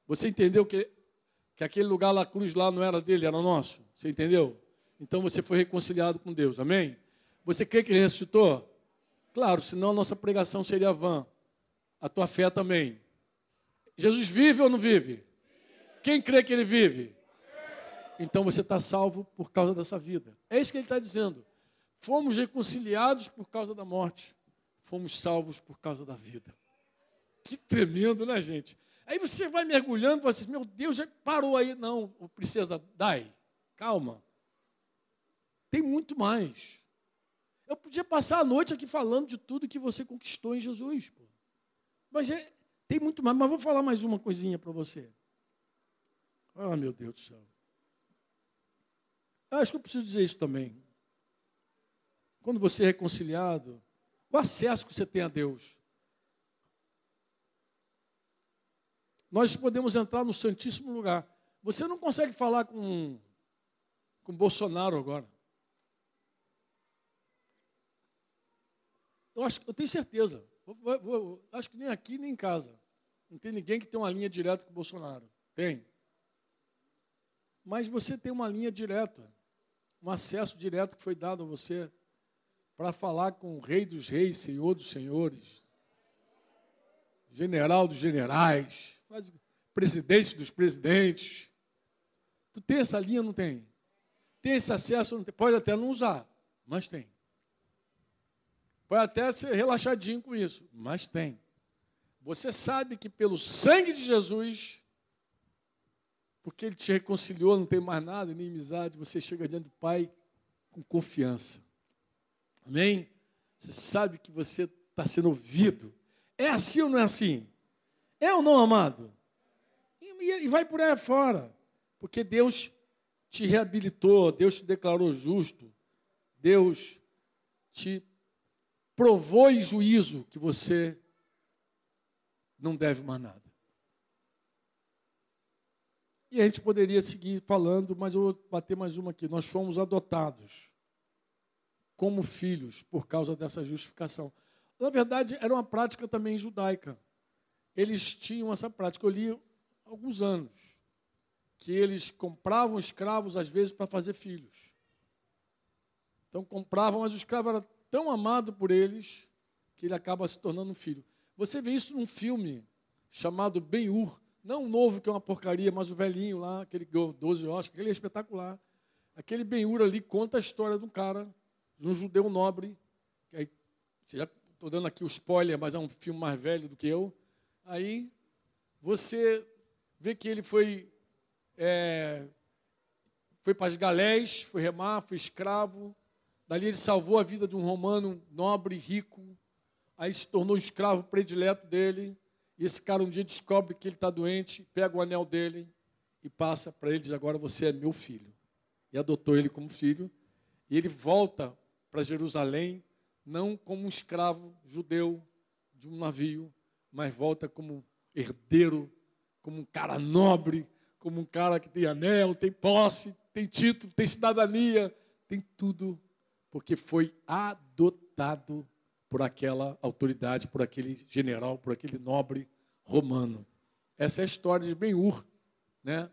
Você entendeu que, que aquele lugar lá, cruz lá, não era dele, era nosso? Você entendeu? Então você foi reconciliado com Deus, amém? Você crê que ele ressuscitou? Claro, senão a nossa pregação seria vã a tua fé também. Jesus vive ou não vive? Quem crê que ele vive? Então você está salvo por causa dessa vida. É isso que ele está dizendo. Fomos reconciliados por causa da morte. Fomos salvos por causa da vida. Que tremendo, né, gente? Aí você vai mergulhando e fala assim, meu Deus, já parou aí. Não, princesa, dai, calma. Tem muito mais. Eu podia passar a noite aqui falando de tudo que você conquistou em Jesus. Pô. Mas é, tem muito mais. Mas vou falar mais uma coisinha para você. Ah, meu Deus do céu. Eu acho que eu preciso dizer isso também. Quando você é reconciliado, o acesso que você tem a Deus. Nós podemos entrar no Santíssimo Lugar. Você não consegue falar com, com Bolsonaro agora. Eu, acho, eu tenho certeza. Vou, vou, acho que nem aqui nem em casa. Não tem ninguém que tem uma linha direta com o Bolsonaro. Tem. Mas você tem uma linha direta, um acesso direto que foi dado a você para falar com o Rei dos Reis, Senhor dos Senhores, General dos Generais, presidente dos presidentes. Tu tem essa linha, não tem? Tem esse acesso, não tem? Pode até não usar, mas tem. Pode até ser relaxadinho com isso, mas tem. Você sabe que pelo sangue de Jesus, porque Ele te reconciliou, não tem mais nada, nem amizade, você chega diante do Pai com confiança. Amém? Você sabe que você está sendo ouvido. É assim ou não é assim? É ou não, amado? E vai por aí fora. Porque Deus te reabilitou, Deus te declarou justo, Deus te provou em juízo que você não deve mais nada. E a gente poderia seguir falando, mas eu vou bater mais uma aqui. Nós fomos adotados como filhos por causa dessa justificação. Na verdade, era uma prática também judaica. Eles tinham essa prática. Eu li alguns anos que eles compravam escravos, às vezes, para fazer filhos. Então, compravam, mas o escravo era tão amado por eles que ele acaba se tornando um filho. Você vê isso num filme chamado Ben-Hur, não o novo que é uma porcaria, mas o velhinho lá, aquele que ganhou 12 Oscars, aquele é espetacular. Aquele Ben-Hur ali conta a história de um cara, de um judeu nobre, que aí, estou dando aqui o spoiler, mas é um filme mais velho do que eu. Aí você vê que ele foi é, foi para as galés, foi remar, foi escravo, Dali ele salvou a vida de um romano nobre, rico. Aí se tornou escravo predileto dele. E esse cara um dia descobre que ele está doente, pega o anel dele e passa para ele: diz, agora você é meu filho. E adotou ele como filho. E ele volta para Jerusalém, não como um escravo judeu de um navio, mas volta como herdeiro, como um cara nobre, como um cara que tem anel, tem posse, tem título, tem cidadania, tem tudo porque foi adotado por aquela autoridade, por aquele general, por aquele nobre romano. Essa é a história de Ben-Hur, né?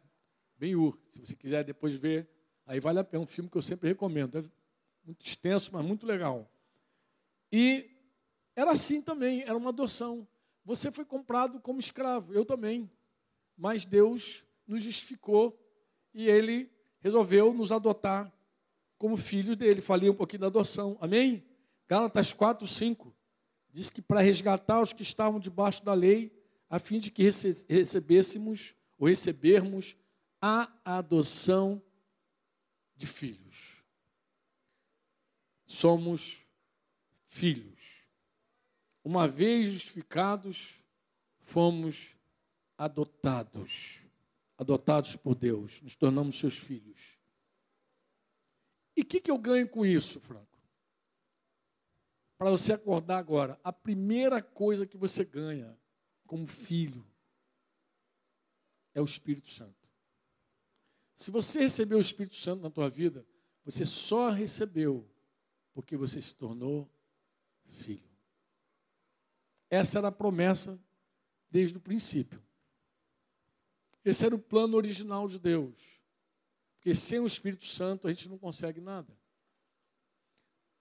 Ben-Hur. Se você quiser depois ver, aí vale a pena. É um filme que eu sempre recomendo. É muito extenso, mas muito legal. E era assim também, era uma adoção. Você foi comprado como escravo, eu também. Mas Deus nos justificou e Ele resolveu nos adotar como filho dele. Falei um pouquinho da adoção. Amém? Gálatas 4, 5. Diz que para resgatar os que estavam debaixo da lei, a fim de que recebêssemos ou recebermos a adoção de filhos. Somos filhos. Uma vez justificados, fomos adotados. Adotados por Deus, nos tornamos seus filhos. E o que, que eu ganho com isso, Franco? Para você acordar agora, a primeira coisa que você ganha como filho é o Espírito Santo. Se você recebeu o Espírito Santo na tua vida, você só recebeu porque você se tornou filho. Essa era a promessa desde o princípio. Esse era o plano original de Deus. Porque sem o Espírito Santo a gente não consegue nada.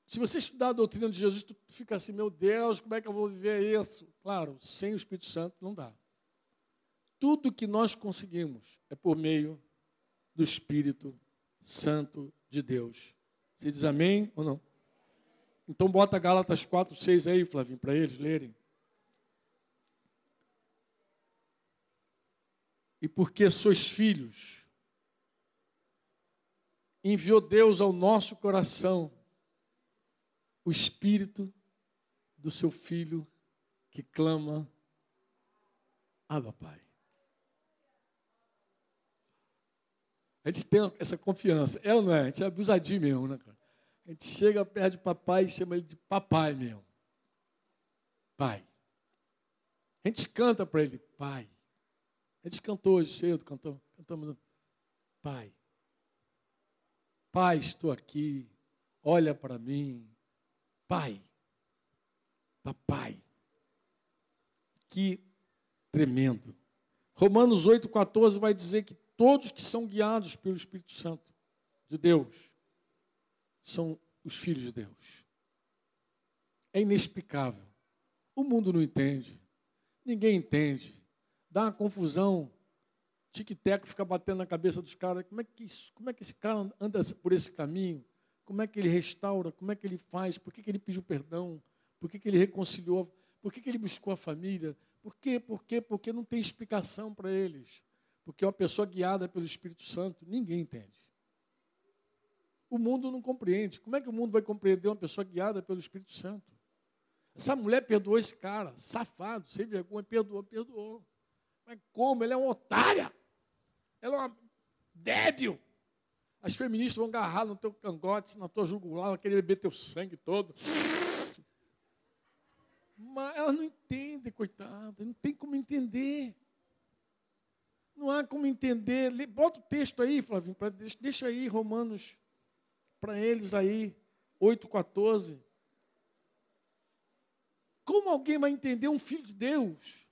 Se você estudar a doutrina de Jesus, tu fica assim, meu Deus, como é que eu vou viver isso? Claro, sem o Espírito Santo não dá. Tudo que nós conseguimos é por meio do Espírito Santo de Deus. Você diz amém ou não? Então bota Gálatas 4, 6 aí, Flavinho, para eles lerem. E porque sois filhos, enviou Deus ao nosso coração o espírito do seu filho que clama, Abba Pai. A gente tem essa confiança. É ou não é? A gente é abusadinho mesmo, né, cara? A gente chega perto de papai e chama ele de papai mesmo. Pai. A gente canta para ele, pai. A gente cantou hoje cedo, cantamos, cantamos, pai. Pai, estou aqui, olha para mim. Pai, papai. Que tremendo. Romanos 8,14 vai dizer que todos que são guiados pelo Espírito Santo de Deus são os filhos de Deus. É inexplicável. O mundo não entende. Ninguém entende. Dá uma confusão. Tic-teco fica batendo na cabeça dos caras. Como é, que isso, como é que esse cara anda por esse caminho? Como é que ele restaura? Como é que ele faz? Por que, que ele pediu perdão? Por que, que ele reconciliou? Por que, que ele buscou a família? Por quê? Por quê? Porque não tem explicação para eles. Porque uma pessoa guiada pelo Espírito Santo, ninguém entende. O mundo não compreende. Como é que o mundo vai compreender uma pessoa guiada pelo Espírito Santo? Essa mulher perdoou esse cara, safado, sem vergonha, perdoou, perdoou. Mas como? Ela é uma otária. Ela é uma débil. As feministas vão agarrar no teu cangote, na tua jugular, vão querer beber teu sangue todo. Mas elas não entendem, coitada, não tem como entender. Não há como entender. Bota o texto aí, Flavinho, deixa aí Romanos para eles aí, 8,14. Como alguém vai entender um filho de Deus?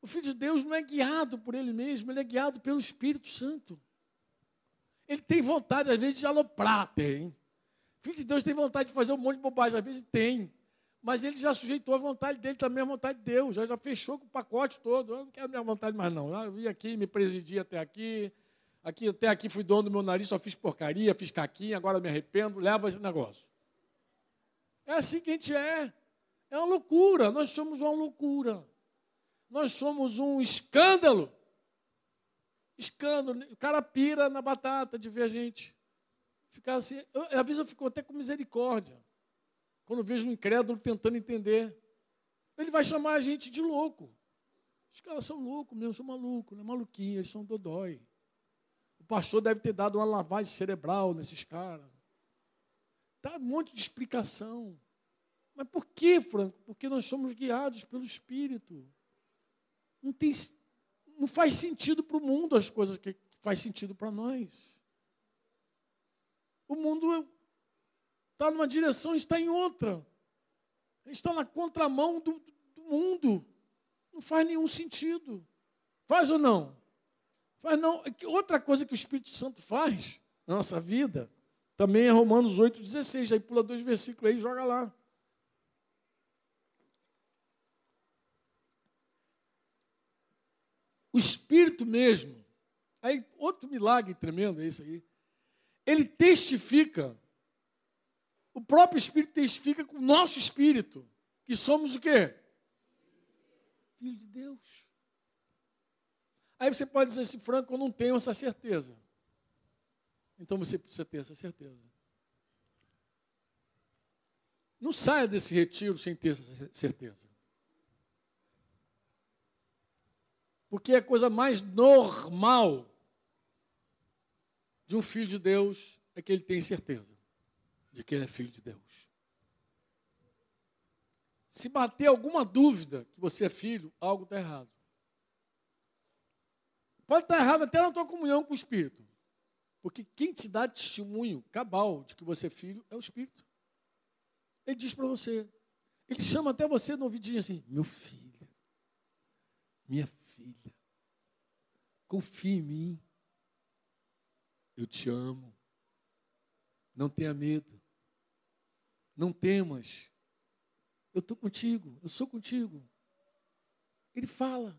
O filho de Deus não é guiado por ele mesmo, ele é guiado pelo Espírito Santo. Ele tem vontade, às vezes, de aloprar, tem. O filho de Deus tem vontade de fazer um monte de bobagem, às vezes tem. Mas ele já sujeitou a vontade dele também a vontade de Deus, já, já fechou com o pacote todo. Eu não quero minha vontade mais, não. Eu vim aqui, me presidi até aqui. aqui. Até aqui fui dono do meu nariz, só fiz porcaria, fiz caquinha, agora me arrependo, leva esse negócio. É assim que a gente é. É uma loucura, nós somos uma loucura. Nós somos um escândalo. Escândalo. O cara pira na batata de ver a gente. Ficar assim. Eu, às vezes eu fico até com misericórdia. Quando vejo um incrédulo tentando entender, ele vai chamar a gente de louco. Os caras são loucos mesmo, são malucos, não é maluquinho, eles são dodói. O pastor deve ter dado uma lavagem cerebral nesses caras. Dá um monte de explicação. Mas por que, Franco? Porque nós somos guiados pelo Espírito. Não, tem, não faz sentido para o mundo as coisas que faz sentido para nós. O mundo está numa direção está em outra. Está na contramão do, do mundo. Não faz nenhum sentido. Faz ou não? Faz não. É outra coisa que o Espírito Santo faz na nossa vida também é Romanos 8,16. Aí pula dois versículos aí e joga lá. O Espírito mesmo, aí outro milagre tremendo é isso aí. Ele testifica o próprio Espírito testifica com o nosso espírito que somos o quê? Filho de Deus. Aí você pode dizer assim, Franco, eu não tenho essa certeza. Então você precisa ter essa certeza. Não saia desse retiro sem ter essa certeza. Porque é a coisa mais normal de um filho de Deus é que ele tem certeza de que ele é filho de Deus. Se bater alguma dúvida que você é filho, algo está errado. Pode estar errado até na tua comunhão com o Espírito. Porque quem te dá testemunho cabal de que você é filho é o Espírito. Ele diz para você. Ele chama até você no ouvidinho assim: meu filho, minha filha, confie em mim. Eu te amo. Não tenha medo. Não temas. Eu estou contigo, eu sou contigo. Ele fala.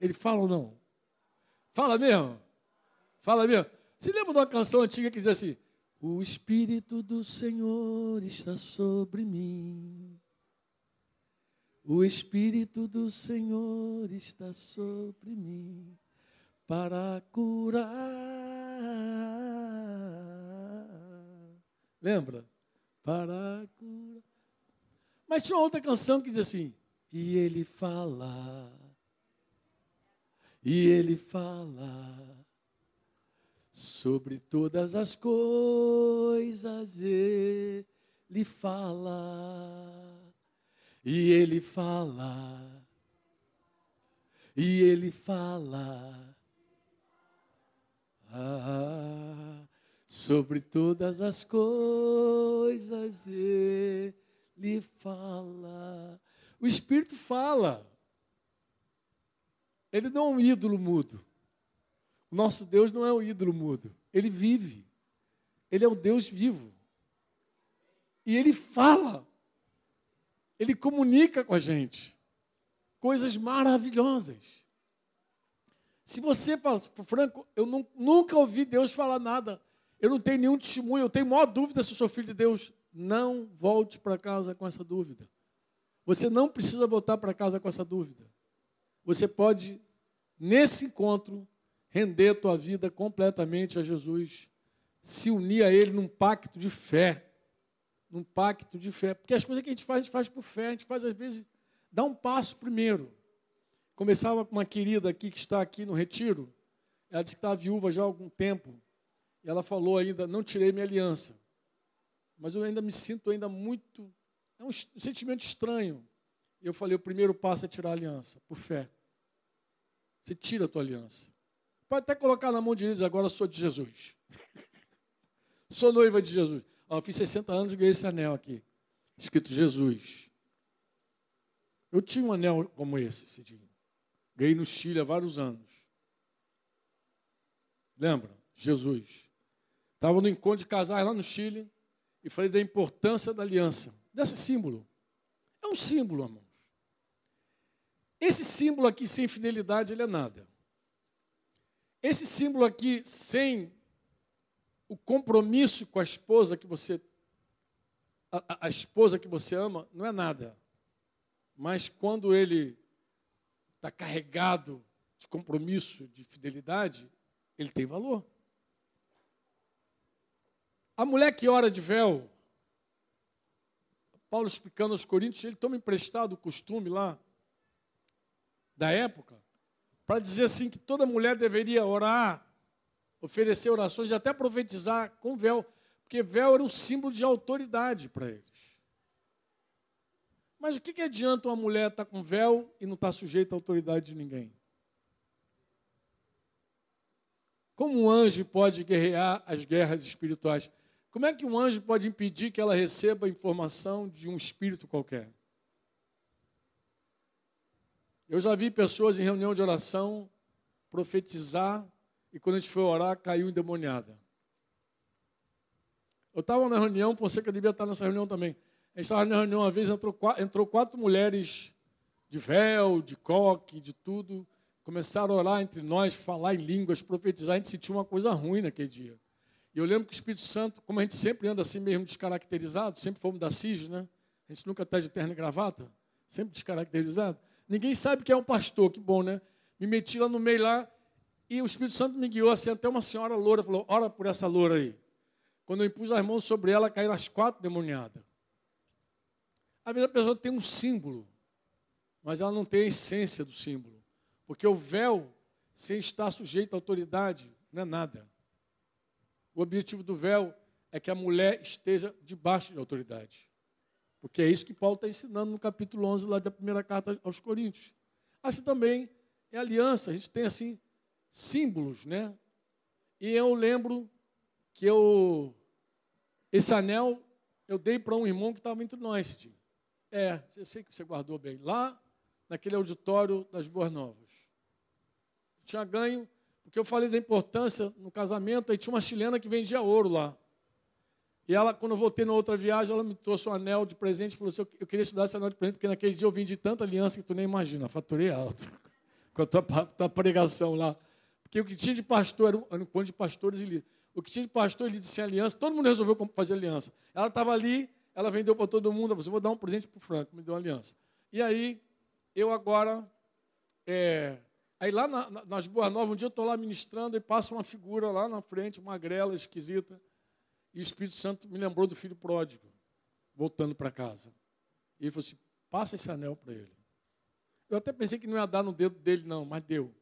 Ele fala ou não? Fala mesmo? Fala mesmo? Você lembra de uma canção antiga que diz assim: O Espírito do Senhor está sobre mim. O Espírito do Senhor está sobre mim para curar. Lembra? para curar. Mas tinha outra canção que diz assim: E ele fala, e ele fala sobre todas as coisas, ele fala, e ele fala, e ele fala. Ah, sobre todas as coisas ele fala. O Espírito fala. Ele não é um ídolo mudo. O nosso Deus não é um ídolo mudo. Ele vive. Ele é o Deus vivo. E ele fala. Ele comunica com a gente. Coisas maravilhosas. Se você fala, Franco, eu não, nunca ouvi Deus falar nada. Eu não tenho nenhum testemunho, eu tenho maior dúvida se eu sou filho de Deus. Não volte para casa com essa dúvida. Você não precisa voltar para casa com essa dúvida. Você pode, nesse encontro, render a tua vida completamente a Jesus, se unir a Ele num pacto de fé. Num pacto de fé. Porque as coisas que a gente faz, a gente faz por fé, a gente faz, às vezes, dá um passo primeiro. Começava com uma querida aqui que está aqui no retiro. Ela disse que está viúva já há algum tempo. E ela falou ainda, não tirei minha aliança. Mas eu ainda me sinto ainda muito. É um, sentimento estranho. E eu falei, o primeiro passo é tirar a aliança, por fé. Você tira a tua aliança. Pode até colocar na mão de eles, agora sou de Jesus. (laughs) sou noiva de Jesus. Eu fiz 60 anos e ganhei esse anel aqui. Escrito Jesus. Eu tinha um anel como esse, dia. Ganhei no Chile há vários anos. Lembra? Jesus. Estava no encontro de casais lá no Chile e falei da importância da aliança, desse símbolo. É um símbolo, irmãos. Esse símbolo aqui sem fidelidade, ele é nada. Esse símbolo aqui sem o compromisso com a esposa que você a, a esposa que você ama, não é nada. Mas quando ele está carregado de compromisso, de fidelidade, ele tem valor. A mulher que ora de véu, Paulo explicando aos Coríntios, ele toma emprestado o costume lá da época, para dizer assim que toda mulher deveria orar, oferecer orações e até profetizar com véu, porque véu era um símbolo de autoridade para eles. Mas o que, que adianta uma mulher estar tá com véu e não estar tá sujeita à autoridade de ninguém? Como um anjo pode guerrear as guerras espirituais? Como é que um anjo pode impedir que ela receba informação de um espírito qualquer? Eu já vi pessoas em reunião de oração profetizar e quando a gente foi orar caiu endemoniada. Eu estava na reunião, você que devia estar nessa reunião também. A gente estava na reunião uma vez, entrou, entrou quatro mulheres de véu, de coque, de tudo. Começaram a orar entre nós, falar em línguas, profetizar. A gente sentiu uma coisa ruim naquele dia. E eu lembro que o Espírito Santo, como a gente sempre anda assim mesmo descaracterizado, sempre fomos da CIS, né? A gente nunca está de terno e gravata, sempre descaracterizado. Ninguém sabe que é um pastor, que bom, né? Me meti lá no meio lá e o Espírito Santo me guiou assim, até uma senhora loura falou: ora por essa loura aí. Quando eu impus as mãos sobre ela, caíram as quatro demoniadas. Às vezes a pessoa tem um símbolo, mas ela não tem a essência do símbolo. Porque o véu, sem estar sujeito à autoridade, não é nada. O objetivo do véu é que a mulher esteja debaixo de autoridade. Porque é isso que Paulo está ensinando no capítulo 11 lá da primeira carta aos Coríntios. Assim também é aliança, a gente tem assim símbolos, né? E eu lembro que eu esse anel eu dei para um irmão que estava entre nós. É, eu sei que você guardou bem. Lá, naquele auditório das Boas Novas. Eu tinha ganho porque eu falei da importância no casamento, aí tinha uma chilena que vendia ouro lá. E ela, quando eu voltei na outra viagem, ela me trouxe um anel de presente e falou assim: Eu queria te dar esse anel de presente, porque naquele dia eu vendi tanta aliança que tu nem imagina, faturei alto. (laughs) Com a tua, tua, pregação lá. Porque o que tinha de pastor, era um, era de pastores e líderes. O que tinha de pastor e líderes sem aliança, todo mundo resolveu fazer aliança. Ela estava ali, ela vendeu para todo mundo, ela falou: Vou dar um presente para o Franco, me deu uma aliança. E aí, eu agora. É, Aí lá na, nas Boas Novas, um dia eu estou lá ministrando e passa uma figura lá na frente, uma grela esquisita. E o Espírito Santo me lembrou do filho pródigo. voltando para casa. E ele falou assim: passa esse anel para ele. Eu até pensei que não ia dar no dedo dele, não, mas deu.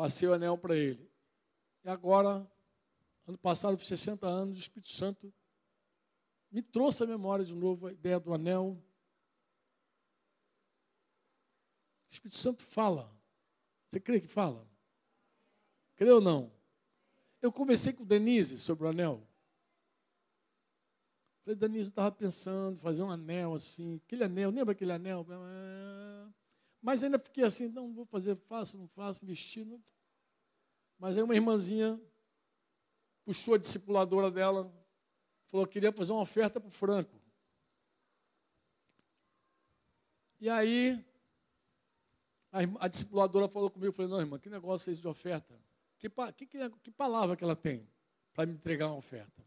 Passei o anel para ele. E agora, ano passado, fiz 60 anos, o Espírito Santo me trouxe à memória de novo a ideia do anel. O Espírito Santo fala. Você crê que fala? Crê ou não? Eu conversei com Denise sobre o anel. Falei, Denise, eu estava pensando em fazer um anel assim, aquele anel, lembra aquele anel? Mas ainda fiquei assim, não vou fazer, faço, não faço, vestido. Mas aí uma irmãzinha puxou a discipuladora dela, falou que queria fazer uma oferta para o Franco. E aí, a, a discipuladora falou comigo, falei, não, irmã, que negócio é esse de oferta? Que, que, que, que palavra que ela tem para me entregar uma oferta?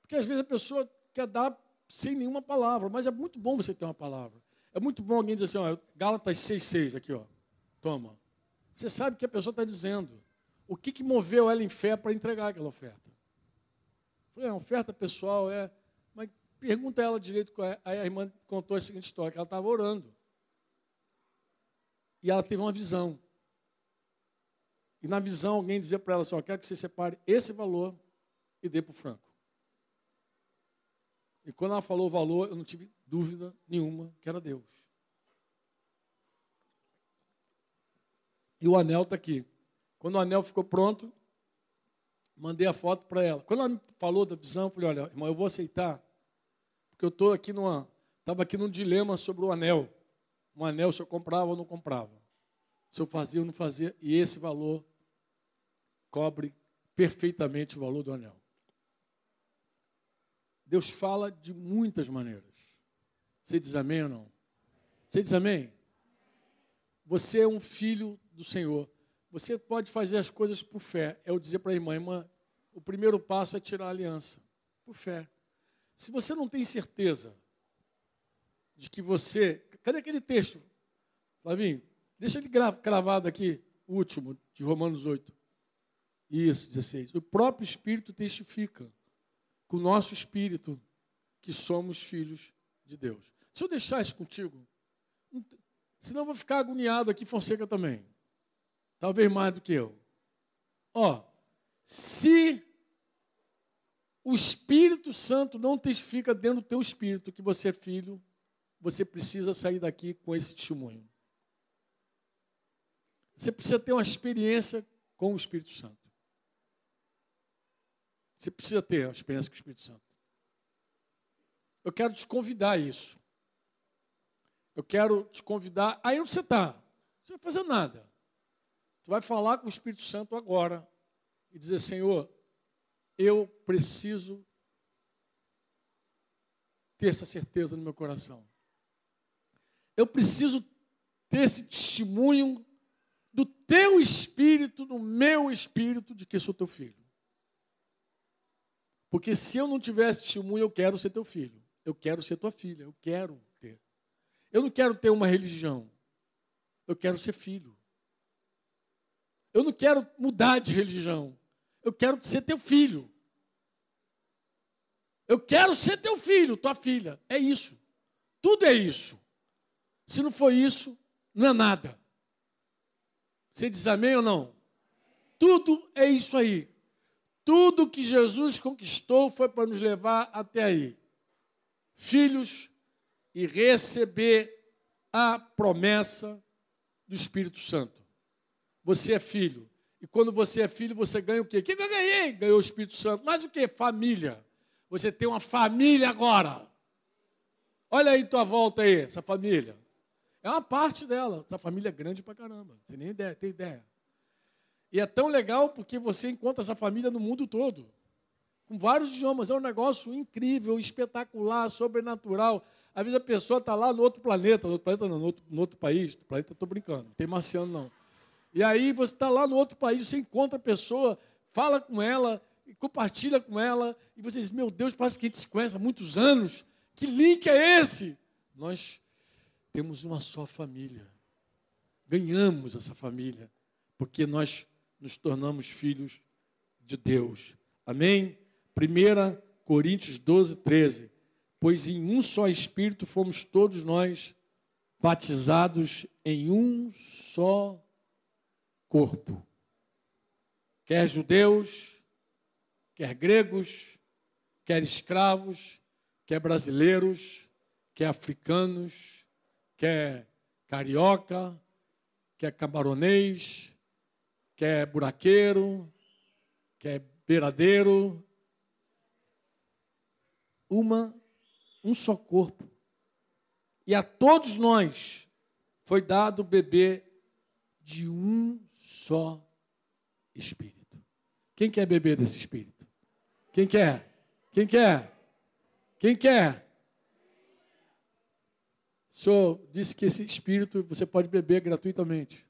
Porque às vezes a pessoa quer dar sem nenhuma palavra, mas é muito bom você ter uma palavra. É muito bom alguém dizer assim, ó, Gálatas 6,6 aqui, ó. Toma. Você sabe o que a pessoa está dizendo. O que, que moveu ela em fé para entregar aquela oferta? É oferta pessoal, é. Mas pergunta ela direito é. Aí a irmã contou a seguinte história, ela estava orando. E ela teve uma visão. E na visão alguém dizia para ela assim, ó, quero que você separe esse valor e dê para o Franco. E quando ela falou o valor, eu não tive dúvida nenhuma que era Deus. E o anel está aqui. Quando o anel ficou pronto, mandei a foto para ela. Quando ela me falou da visão, eu falei, olha, irmão, eu vou aceitar. Porque eu estou aqui numa. Estava aqui num dilema sobre o anel. Um anel se eu comprava ou não comprava. Se eu fazia ou não fazia. E esse valor cobre perfeitamente o valor do anel. Deus fala de muitas maneiras. Você diz amém ou não? Você diz amém? Você é um filho do Senhor. Você pode fazer as coisas por fé. É eu dizer para a irmã, irmã, o primeiro passo é tirar a aliança. Por fé. Se você não tem certeza de que você. Cadê aquele texto? Flavinho, deixa ele cravado aqui, o último, de Romanos 8. Isso, 16. O próprio Espírito testifica com o nosso espírito que somos filhos de Deus. Se eu deixar isso contigo, senão eu vou ficar agoniado aqui, Fonseca também. Talvez mais do que eu. Ó, se o Espírito Santo não testifica dentro do teu espírito que você é filho, você precisa sair daqui com esse testemunho. Você precisa ter uma experiência com o Espírito Santo. Você precisa ter a experiência com o Espírito Santo. Eu quero te convidar a isso. Eu quero te convidar. Aí você está. Você não vai fazer nada. Tu vai falar com o Espírito Santo agora e dizer: Senhor, eu preciso ter essa certeza no meu coração. Eu preciso ter esse testemunho do teu espírito, do meu espírito, de que sou teu filho. Porque se eu não tivesse testemunho, eu quero ser teu filho. Eu quero ser tua filha. Eu quero. Eu não quero ter uma religião. Eu quero ser filho. Eu não quero mudar de religião. Eu quero ser teu filho. Eu quero ser teu filho, tua filha. É isso. Tudo é isso. Se não for isso, não é nada. Você diz amém ou não? Tudo é isso aí. Tudo que Jesus conquistou foi para nos levar até aí. Filhos e receber a promessa do Espírito Santo. Você é filho. E quando você é filho, você ganha o quê? O que eu ganhei? Ganhou o Espírito Santo. Mas o que? Família. Você tem uma família agora. Olha aí tua volta aí, essa família. É uma parte dela. Essa família é grande pra caramba. Você nem ideia, tem ideia. E é tão legal porque você encontra essa família no mundo todo. Com vários idiomas. É um negócio incrível, espetacular, sobrenatural. Às vezes a pessoa está lá no outro planeta, no outro planeta não, no outro, no outro país, no planeta estou brincando, não tem marciano não. E aí você está lá no outro país, você encontra a pessoa, fala com ela, compartilha com ela, e você diz, meu Deus, parece que a gente se conhece há muitos anos. Que link é esse? Nós temos uma só família. Ganhamos essa família, porque nós nos tornamos filhos de Deus. Amém? Primeira Coríntios 12, 13. Pois em um só Espírito fomos todos nós batizados em um só corpo. Quer judeus, quer gregos, quer escravos, quer brasileiros, quer africanos, quer carioca, quer camaronês, quer buraqueiro, quer beiradeiro. Uma, um só corpo. E a todos nós foi dado beber de um só Espírito. Quem quer beber desse Espírito? Quem quer? Quem quer? Quem quer? O senhor disse que esse Espírito você pode beber gratuitamente.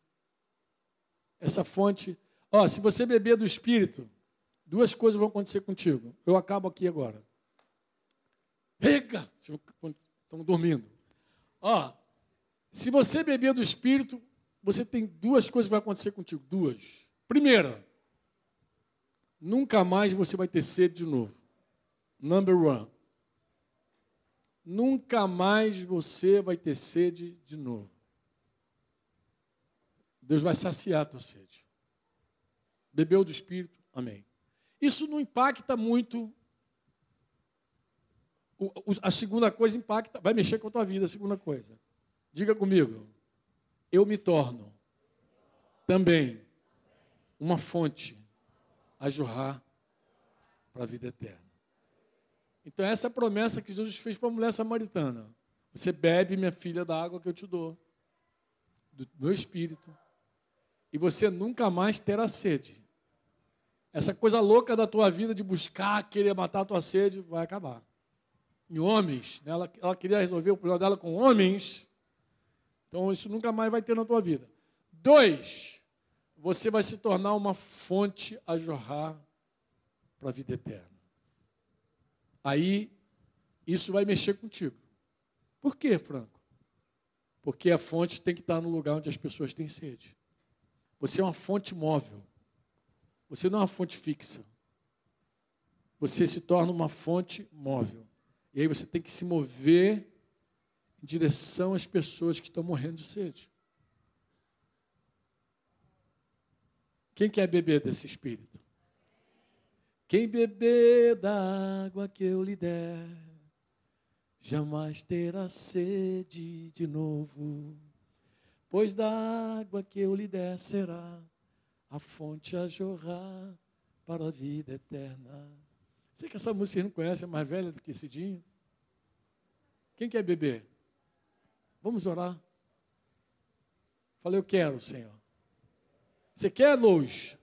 Essa fonte. Ó, se você beber do Espírito, duas coisas vão acontecer contigo. Eu acabo aqui agora. Pega! Estão dormindo. Ó, se você beber do Espírito, você tem duas coisas que vão acontecer contigo. Duas. Primeira, nunca mais você vai ter sede de novo. Number one. Nunca mais você vai ter sede de novo. Deus vai saciar a tua sede. Bebeu do Espírito? Amém. Isso não impacta muito. A segunda coisa impacta, vai mexer com a tua vida, a segunda coisa. Diga comigo. Eu me torno também uma fonte a jorrar para a vida eterna. Então, essa é a promessa que Jesus fez para a mulher samaritana. Você bebe, minha filha, da água que eu te dou, do meu espírito, e você nunca mais terá sede. Essa coisa louca da tua vida de buscar, querer matar a tua sede, vai acabar. Em homens, né? ela, ela queria resolver o problema dela com homens, então isso nunca mais vai ter na tua vida. Dois, você vai se tornar uma fonte a jorrar para a vida eterna. Aí isso vai mexer contigo. Por quê, Franco? Porque a fonte tem que estar no lugar onde as pessoas têm sede. Você é uma fonte móvel. Você não é uma fonte fixa. Você se torna uma fonte móvel. E aí você tem que se mover em direção às pessoas que estão morrendo de sede. Quem quer beber desse espírito? Quem beber da água que eu lhe der, jamais terá sede de novo, pois da água que eu lhe der será a fonte a jorrar para a vida eterna. Sei que essa música você não conhece, é mais velha do que dia. Quem quer beber? Vamos orar. Falei, eu quero, Senhor. Você quer, luz?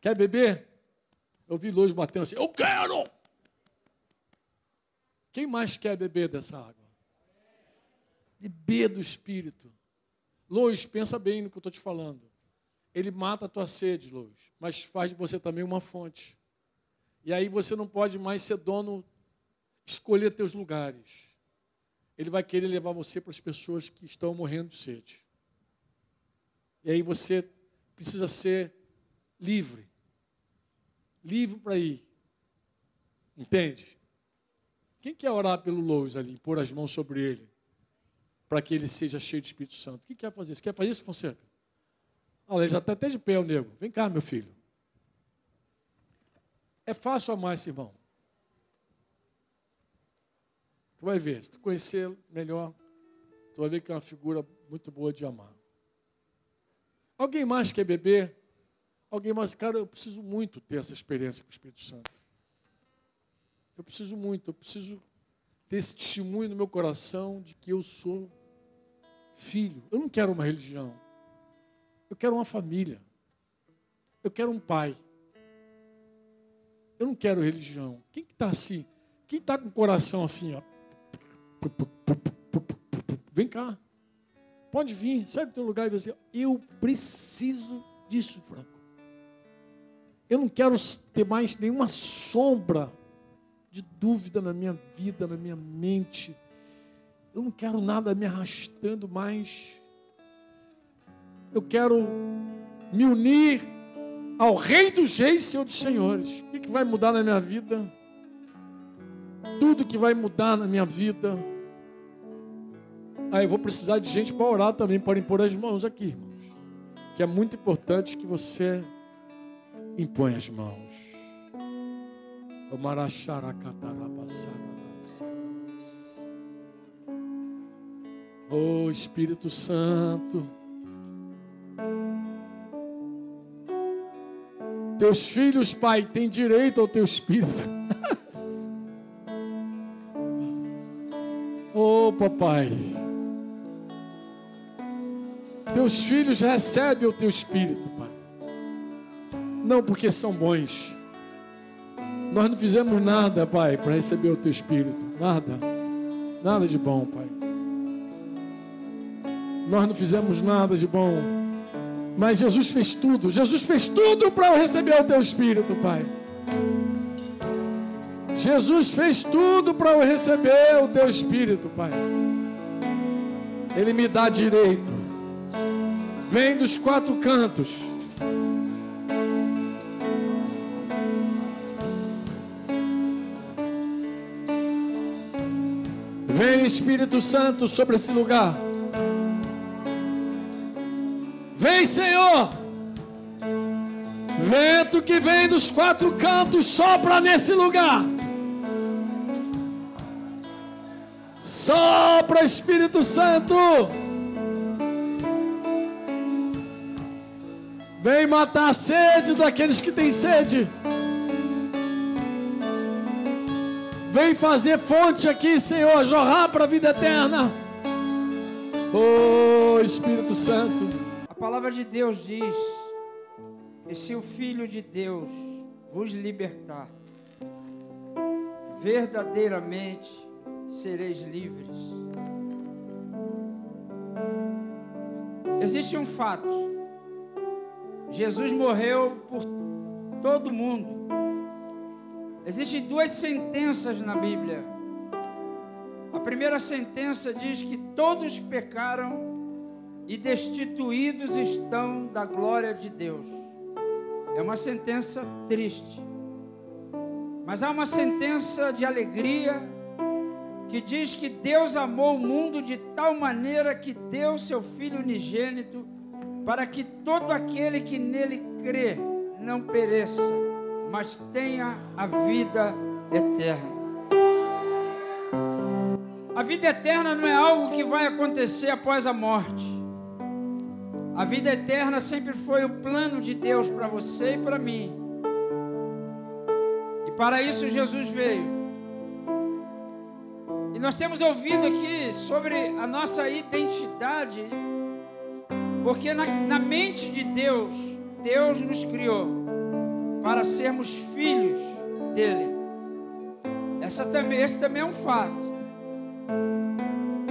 Quer beber? Eu vi Lourdes batendo assim, eu quero! Quem mais quer beber dessa água? Beber do Espírito. Lois, pensa bem no que eu estou te falando. Ele mata a tua sede, Lois, mas faz de você também uma fonte. E aí você não pode mais ser dono, escolher teus lugares. Ele vai querer levar você para as pessoas que estão morrendo de sede. E aí você precisa ser livre livre para ir. Entende? Quem quer orar pelo Lois ali, pôr as mãos sobre ele, para que ele seja cheio de Espírito Santo? Quem quer fazer isso? Quer fazer isso, Fonseca? Olha, ele já está até de pé, o nego. Vem cá, meu filho. É fácil amar esse irmão. Tu vai ver, se tu conhecer melhor, tu vai ver que é uma figura muito boa de amar. Alguém mais quer beber? Alguém mais, cara, eu preciso muito ter essa experiência com o Espírito Santo. Eu preciso muito, eu preciso ter esse testemunho no meu coração de que eu sou filho. Eu não quero uma religião. Eu quero uma família. Eu quero um pai. Eu não quero religião. Quem que está assim? Quem está com o coração assim, ó? Vem cá. Pode vir, sai do teu lugar e dizer, eu preciso disso, Franco. Eu não quero ter mais nenhuma sombra de dúvida na minha vida, na minha mente. Eu não quero nada me arrastando mais. Eu quero me unir ao Rei dos Reis, Senhor dos Senhores. O que vai mudar na minha vida? tudo que vai mudar na minha vida. Aí eu vou precisar de gente para orar também, para impor as mãos aqui, irmãos. Que é muito importante que você imponha as mãos. Oh Espírito Santo. Teus filhos, Pai, têm direito ao teu Espírito. (laughs) oh, papai. Teus filhos recebem o teu Espírito, Pai. Não porque são bons. Nós não fizemos nada, Pai, para receber o teu Espírito. Nada. Nada de bom, Pai. Nós não fizemos nada de bom mas Jesus fez tudo. Jesus fez tudo para eu receber o teu Espírito, Pai. Jesus fez tudo para eu receber o teu Espírito, Pai. Ele me dá direito. Vem dos quatro cantos. Vem Espírito Santo sobre esse lugar. Vem, Senhor. Vento que vem dos quatro cantos, sopra nesse lugar. Sopra, Espírito Santo. Vem matar a sede daqueles que têm sede. Vem fazer fonte aqui, Senhor, jorrar para a vida eterna. Oh, Espírito Santo palavra de Deus diz: E se o Filho de Deus vos libertar, verdadeiramente sereis livres. Existe um fato: Jesus morreu por todo mundo. Existem duas sentenças na Bíblia. A primeira sentença diz que todos pecaram e destituídos estão da glória de Deus. É uma sentença triste, mas há uma sentença de alegria que diz que Deus amou o mundo de tal maneira que deu seu Filho unigênito para que todo aquele que nele crê não pereça, mas tenha a vida eterna. A vida eterna não é algo que vai acontecer após a morte. A vida eterna sempre foi o plano de Deus para você e para mim. E para isso Jesus veio. E nós temos ouvido aqui sobre a nossa identidade, porque na, na mente de Deus, Deus nos criou para sermos filhos dele. Essa também, esse também é um fato.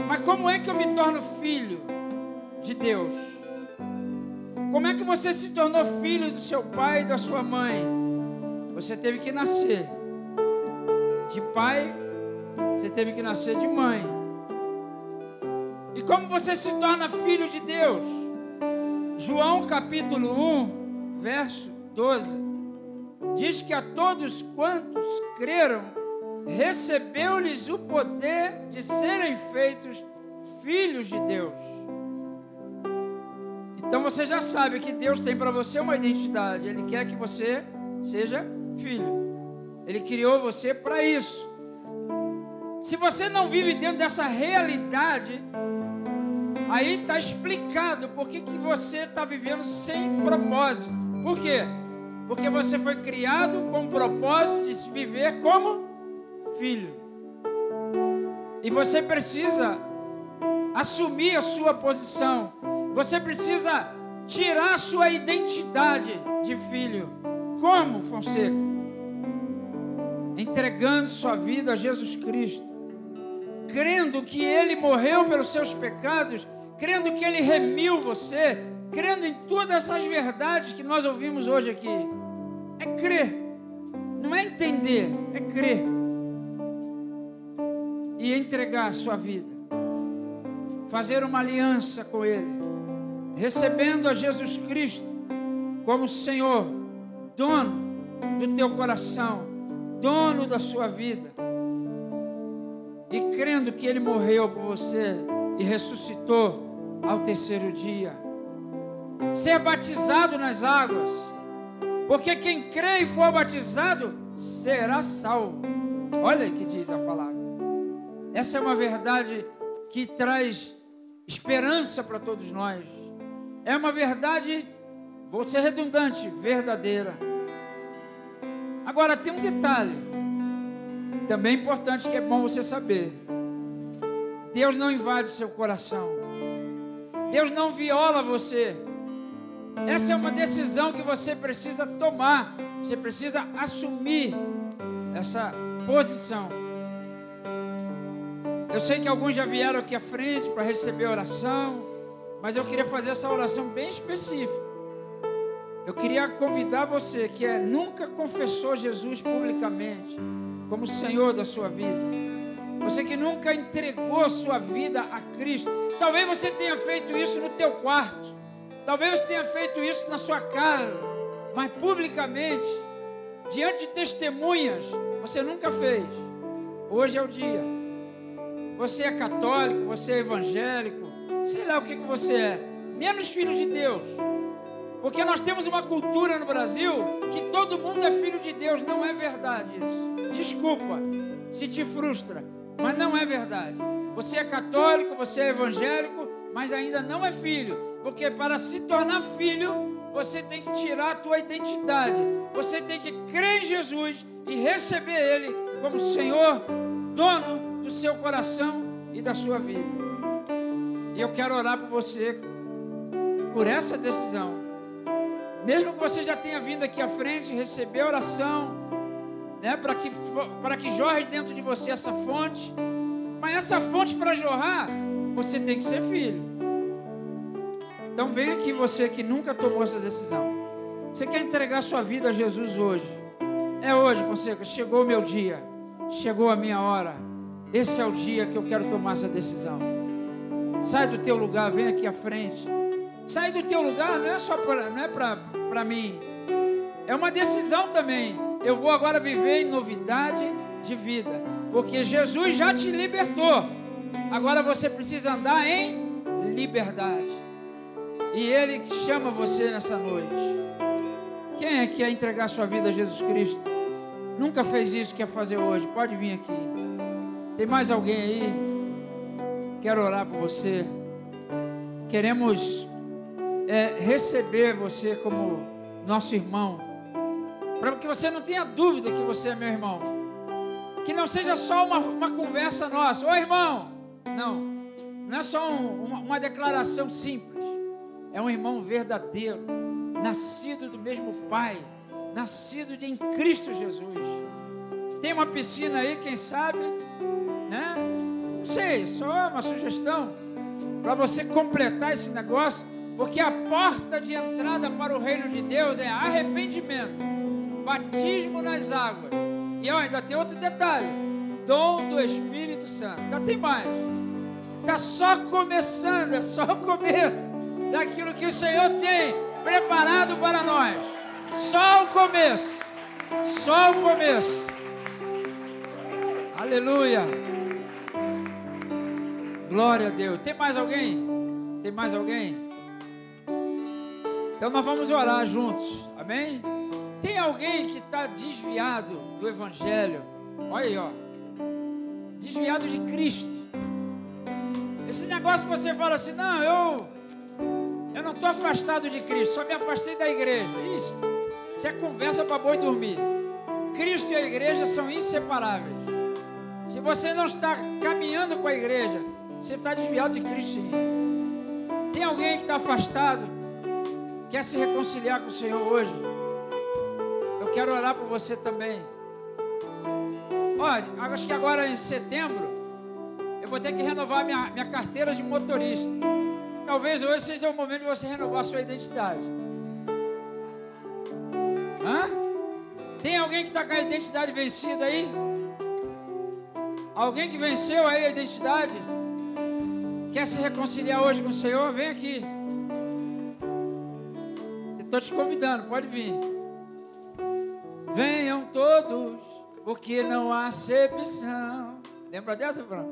Mas como é que eu me torno filho de Deus? Como é que você se tornou filho do seu pai e da sua mãe? Você teve que nascer de pai, você teve que nascer de mãe. E como você se torna filho de Deus? João capítulo 1, verso 12, diz que a todos quantos creram, recebeu-lhes o poder de serem feitos filhos de Deus. Então você já sabe que Deus tem para você uma identidade. Ele quer que você seja filho. Ele criou você para isso. Se você não vive dentro dessa realidade, aí está explicado por que, que você está vivendo sem propósito. Por quê? Porque você foi criado com o propósito de viver como filho. E você precisa assumir a sua posição. Você precisa tirar a sua identidade de filho. Como, Fonseca? Entregando sua vida a Jesus Cristo. Crendo que Ele morreu pelos seus pecados. Crendo que Ele remiu você. Crendo em todas essas verdades que nós ouvimos hoje aqui. É crer. Não é entender, é crer. E entregar a sua vida. Fazer uma aliança com Ele recebendo a Jesus Cristo como Senhor, dono do teu coração, dono da sua vida. e crendo que Ele morreu por você e ressuscitou ao terceiro dia. Ser batizado nas águas, porque quem crê e for batizado será salvo. Olha o que diz a palavra. Essa é uma verdade que traz esperança para todos nós. É uma verdade, vou ser redundante, verdadeira. Agora tem um detalhe, também importante que é bom você saber. Deus não invade o seu coração. Deus não viola você. Essa é uma decisão que você precisa tomar. Você precisa assumir essa posição. Eu sei que alguns já vieram aqui à frente para receber oração, mas eu queria fazer essa oração bem específica. Eu queria convidar você que é, nunca confessou Jesus publicamente como Senhor da sua vida. Você que nunca entregou sua vida a Cristo. Talvez você tenha feito isso no teu quarto. Talvez você tenha feito isso na sua casa, mas publicamente, diante de testemunhas, você nunca fez. Hoje é o dia. Você é católico, você é evangélico, sei lá o que, que você é, menos filho de Deus. Porque nós temos uma cultura no Brasil que todo mundo é filho de Deus. Não é verdade isso. Desculpa se te frustra, mas não é verdade. Você é católico, você é evangélico, mas ainda não é filho. Porque para se tornar filho, você tem que tirar a tua identidade. Você tem que crer em Jesus e receber Ele como Senhor, dono do seu coração e da sua vida. E eu quero orar por você por essa decisão. Mesmo que você já tenha vindo aqui à frente, receber oração, né, para que para que jorre dentro de você essa fonte. Mas essa fonte para jorrar, você tem que ser filho. Então vem aqui você que nunca tomou essa decisão. Você quer entregar sua vida a Jesus hoje? É hoje, você chegou o meu dia. Chegou a minha hora. Esse é o dia que eu quero tomar essa decisão. Sai do teu lugar, vem aqui à frente. Sai do teu lugar não é só para é mim. É uma decisão também. Eu vou agora viver em novidade de vida, porque Jesus já te libertou. Agora você precisa andar em liberdade. E ele chama você nessa noite. Quem é que quer entregar sua vida a Jesus Cristo? Nunca fez isso, quer fazer hoje? Pode vir aqui. Tem mais alguém aí? Quero orar por você. Queremos é, receber você como nosso irmão. Para que você não tenha dúvida que você é meu irmão. Que não seja só uma, uma conversa nossa. Ô irmão! Não. Não é só um, uma, uma declaração simples. É um irmão verdadeiro. Nascido do mesmo Pai. Nascido de, em Cristo Jesus. Tem uma piscina aí, quem sabe? né? Não sei, só uma sugestão para você completar esse negócio, porque a porta de entrada para o reino de Deus é arrependimento, batismo nas águas. E ó, ainda tem outro detalhe: dom do Espírito Santo. Ainda tem mais. Está só começando, é só o começo daquilo que o Senhor tem preparado para nós. Só o começo. Só o começo. Aleluia. Glória a Deus. Tem mais alguém? Tem mais alguém? Então nós vamos orar juntos. Amém? Tem alguém que está desviado do Evangelho? Olha aí, ó. Desviado de Cristo. Esse negócio que você fala assim, não, eu, eu não estou afastado de Cristo, só me afastei da igreja. Isso, isso é conversa para boi dormir. Cristo e a igreja são inseparáveis. Se você não está caminhando com a igreja, você está desviado de Cristo. Tem alguém que está afastado, quer se reconciliar com o Senhor hoje? Quero orar por você também. Olha, acho que agora em setembro, eu vou ter que renovar minha, minha carteira de motorista. Talvez hoje seja o momento de você renovar a sua identidade. Hã? Tem alguém que está com a identidade vencida aí? Alguém que venceu aí a identidade? Quer se reconciliar hoje com o Senhor? Vem aqui. Estou te convidando, pode vir. Venham todos, porque não há acepção. Lembra dessa, Fran?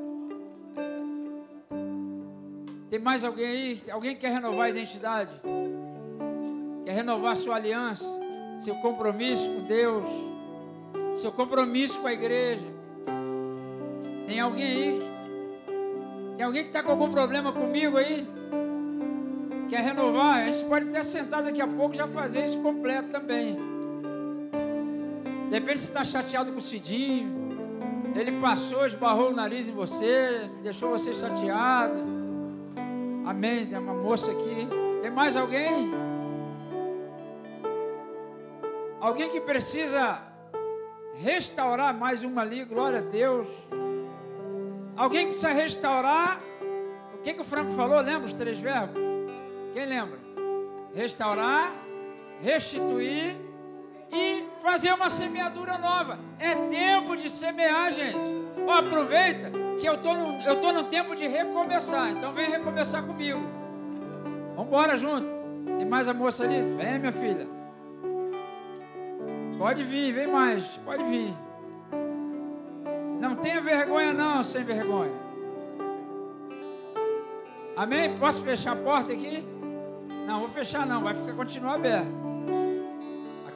Tem mais alguém aí? Alguém quer renovar a identidade? Quer renovar sua aliança? Seu compromisso com Deus? Seu compromisso com a igreja? Tem alguém aí? Tem alguém que está com algum problema comigo aí? Quer renovar? A gente pode até sentar daqui a pouco já fazer isso completo também. De repente você está chateado com o Cidinho. Ele passou, esbarrou o nariz em você, deixou você chateado. Amém. Tem uma moça aqui. Tem mais alguém? Alguém que precisa restaurar mais uma ali, glória a Deus. Alguém que precisa restaurar. O que, que o Franco falou? Lembra os três verbos? Quem lembra? Restaurar, restituir e fazer uma semeadura nova. É tempo de semear, gente. Oh, aproveita que eu tô no, eu tô tempo de recomeçar. Então vem recomeçar comigo. Vamos embora junto. Tem mais a moça ali? Vem, minha filha. Pode vir, vem mais. Pode vir. Não tenha vergonha não, sem vergonha. Amém? Posso fechar a porta aqui? Não, vou fechar não, vai ficar continuar aberto.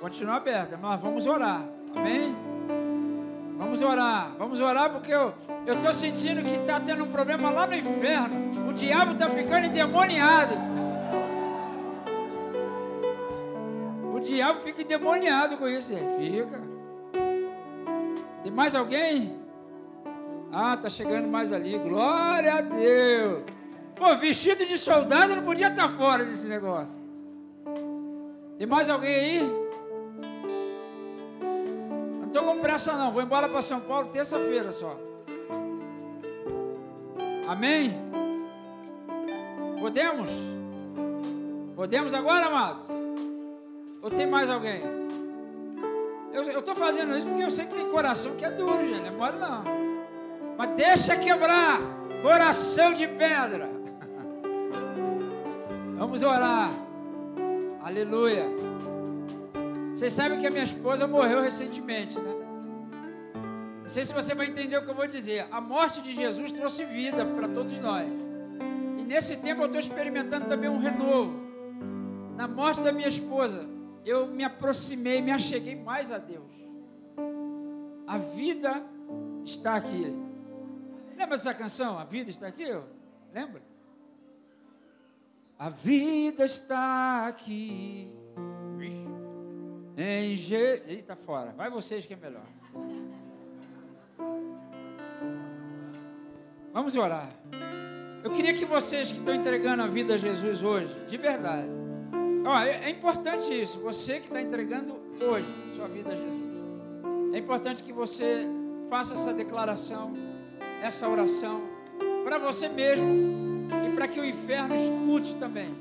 Vai continuar aberto, mas vamos orar. Amém? Vamos orar, vamos orar porque eu estou sentindo que está tendo um problema lá no inferno. O diabo está ficando endemoniado. O diabo fica endemoniado com isso, fica. Tem mais alguém? Ah, tá chegando mais ali. Glória a Deus. Pô, vestido de soldado não podia estar fora desse negócio. Tem mais alguém aí? Não estou com pressa não, vou embora para São Paulo terça-feira só. Amém? Podemos? Podemos agora, amados? Ou tem mais alguém? Eu estou fazendo isso porque eu sei que tem coração que é duro, gente. Não é mole não. Mas deixa quebrar coração de pedra. (laughs) Vamos orar. Aleluia. Vocês sabem que a minha esposa morreu recentemente, né? Não sei se você vai entender o que eu vou dizer. A morte de Jesus trouxe vida para todos nós. E nesse tempo eu estou experimentando também um renovo. Na morte da minha esposa, eu me aproximei, me acheguei mais a Deus. A vida está aqui. Lembra dessa canção? A vida está aqui? Lembra? A vida está aqui. Em Je... Eita, fora. Vai vocês que é melhor. Vamos orar. Eu queria que vocês que estão entregando a vida a Jesus hoje, de verdade. Ó, é, é importante isso. Você que está entregando hoje sua vida a Jesus. É importante que você faça essa declaração, essa oração, para você mesmo e para que o inferno escute também.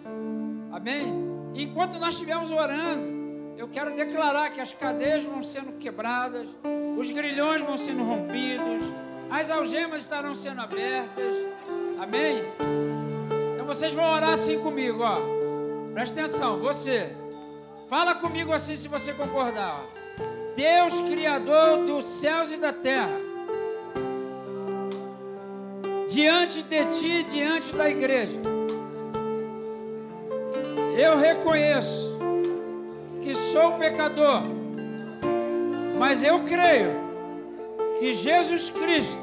Amém? enquanto nós estivermos orando, eu quero declarar que as cadeias vão sendo quebradas, os grilhões vão sendo rompidos, as algemas estarão sendo abertas. Amém? Então vocês vão orar assim comigo, ó. Presta atenção, você. Fala comigo assim se você concordar, ó. Deus criador dos céus e da terra diante de ti, diante da igreja. Eu reconheço que sou pecador, mas eu creio que Jesus Cristo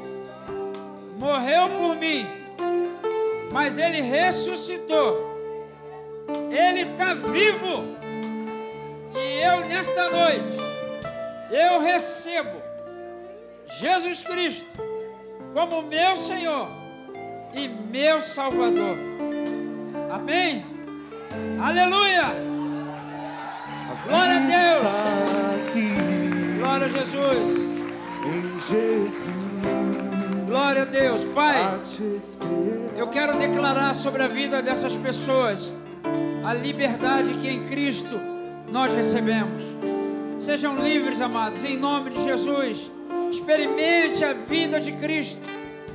morreu por mim, mas ele ressuscitou, ele está vivo, e eu nesta noite, eu recebo Jesus Cristo como meu Senhor e meu Salvador. Amém? Aleluia! Glória a Deus! Glória a Jesus! Em Jesus. Glória a Deus, Pai. Eu quero declarar sobre a vida dessas pessoas a liberdade que em Cristo nós recebemos. Sejam livres, amados, em nome de Jesus. Experimente a vida de Cristo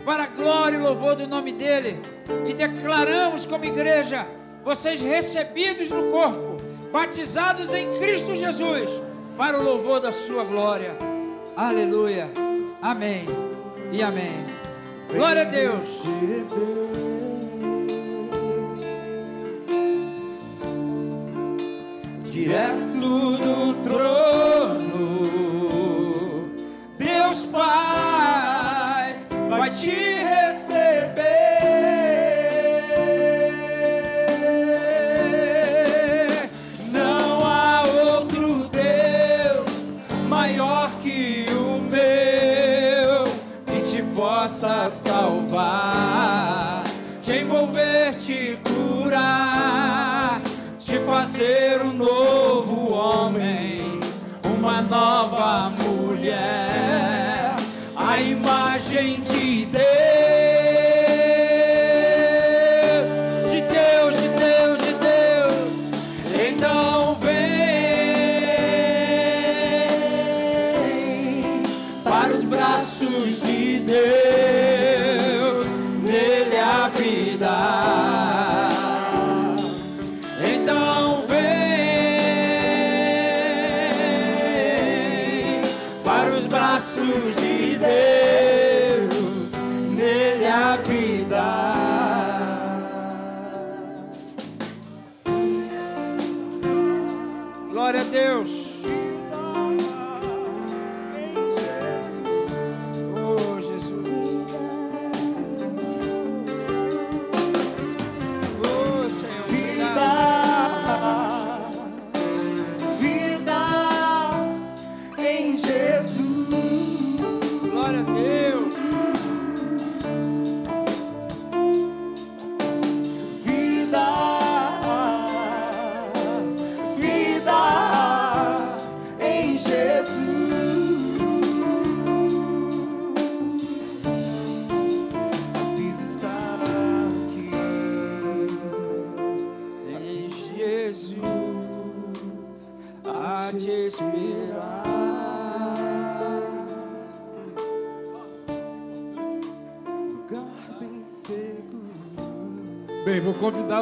para a glória e louvor do nome dEle. E declaramos como igreja, vocês recebidos no corpo, batizados em Cristo Jesus, para o louvor da sua glória. Aleluia. Amém e amém. Glória a Deus. Direto do trono, Deus Pai vai te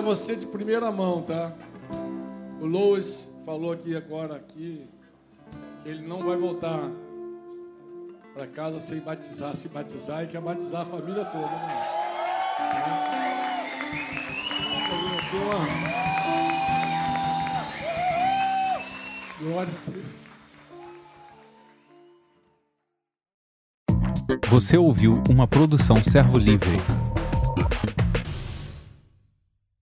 você de primeira mão, tá? O Lois falou aqui agora aqui que ele não vai voltar para casa sem batizar, se batizar e quer batizar a família toda, né? Glória a Deus. Você ouviu uma produção Servo Livre.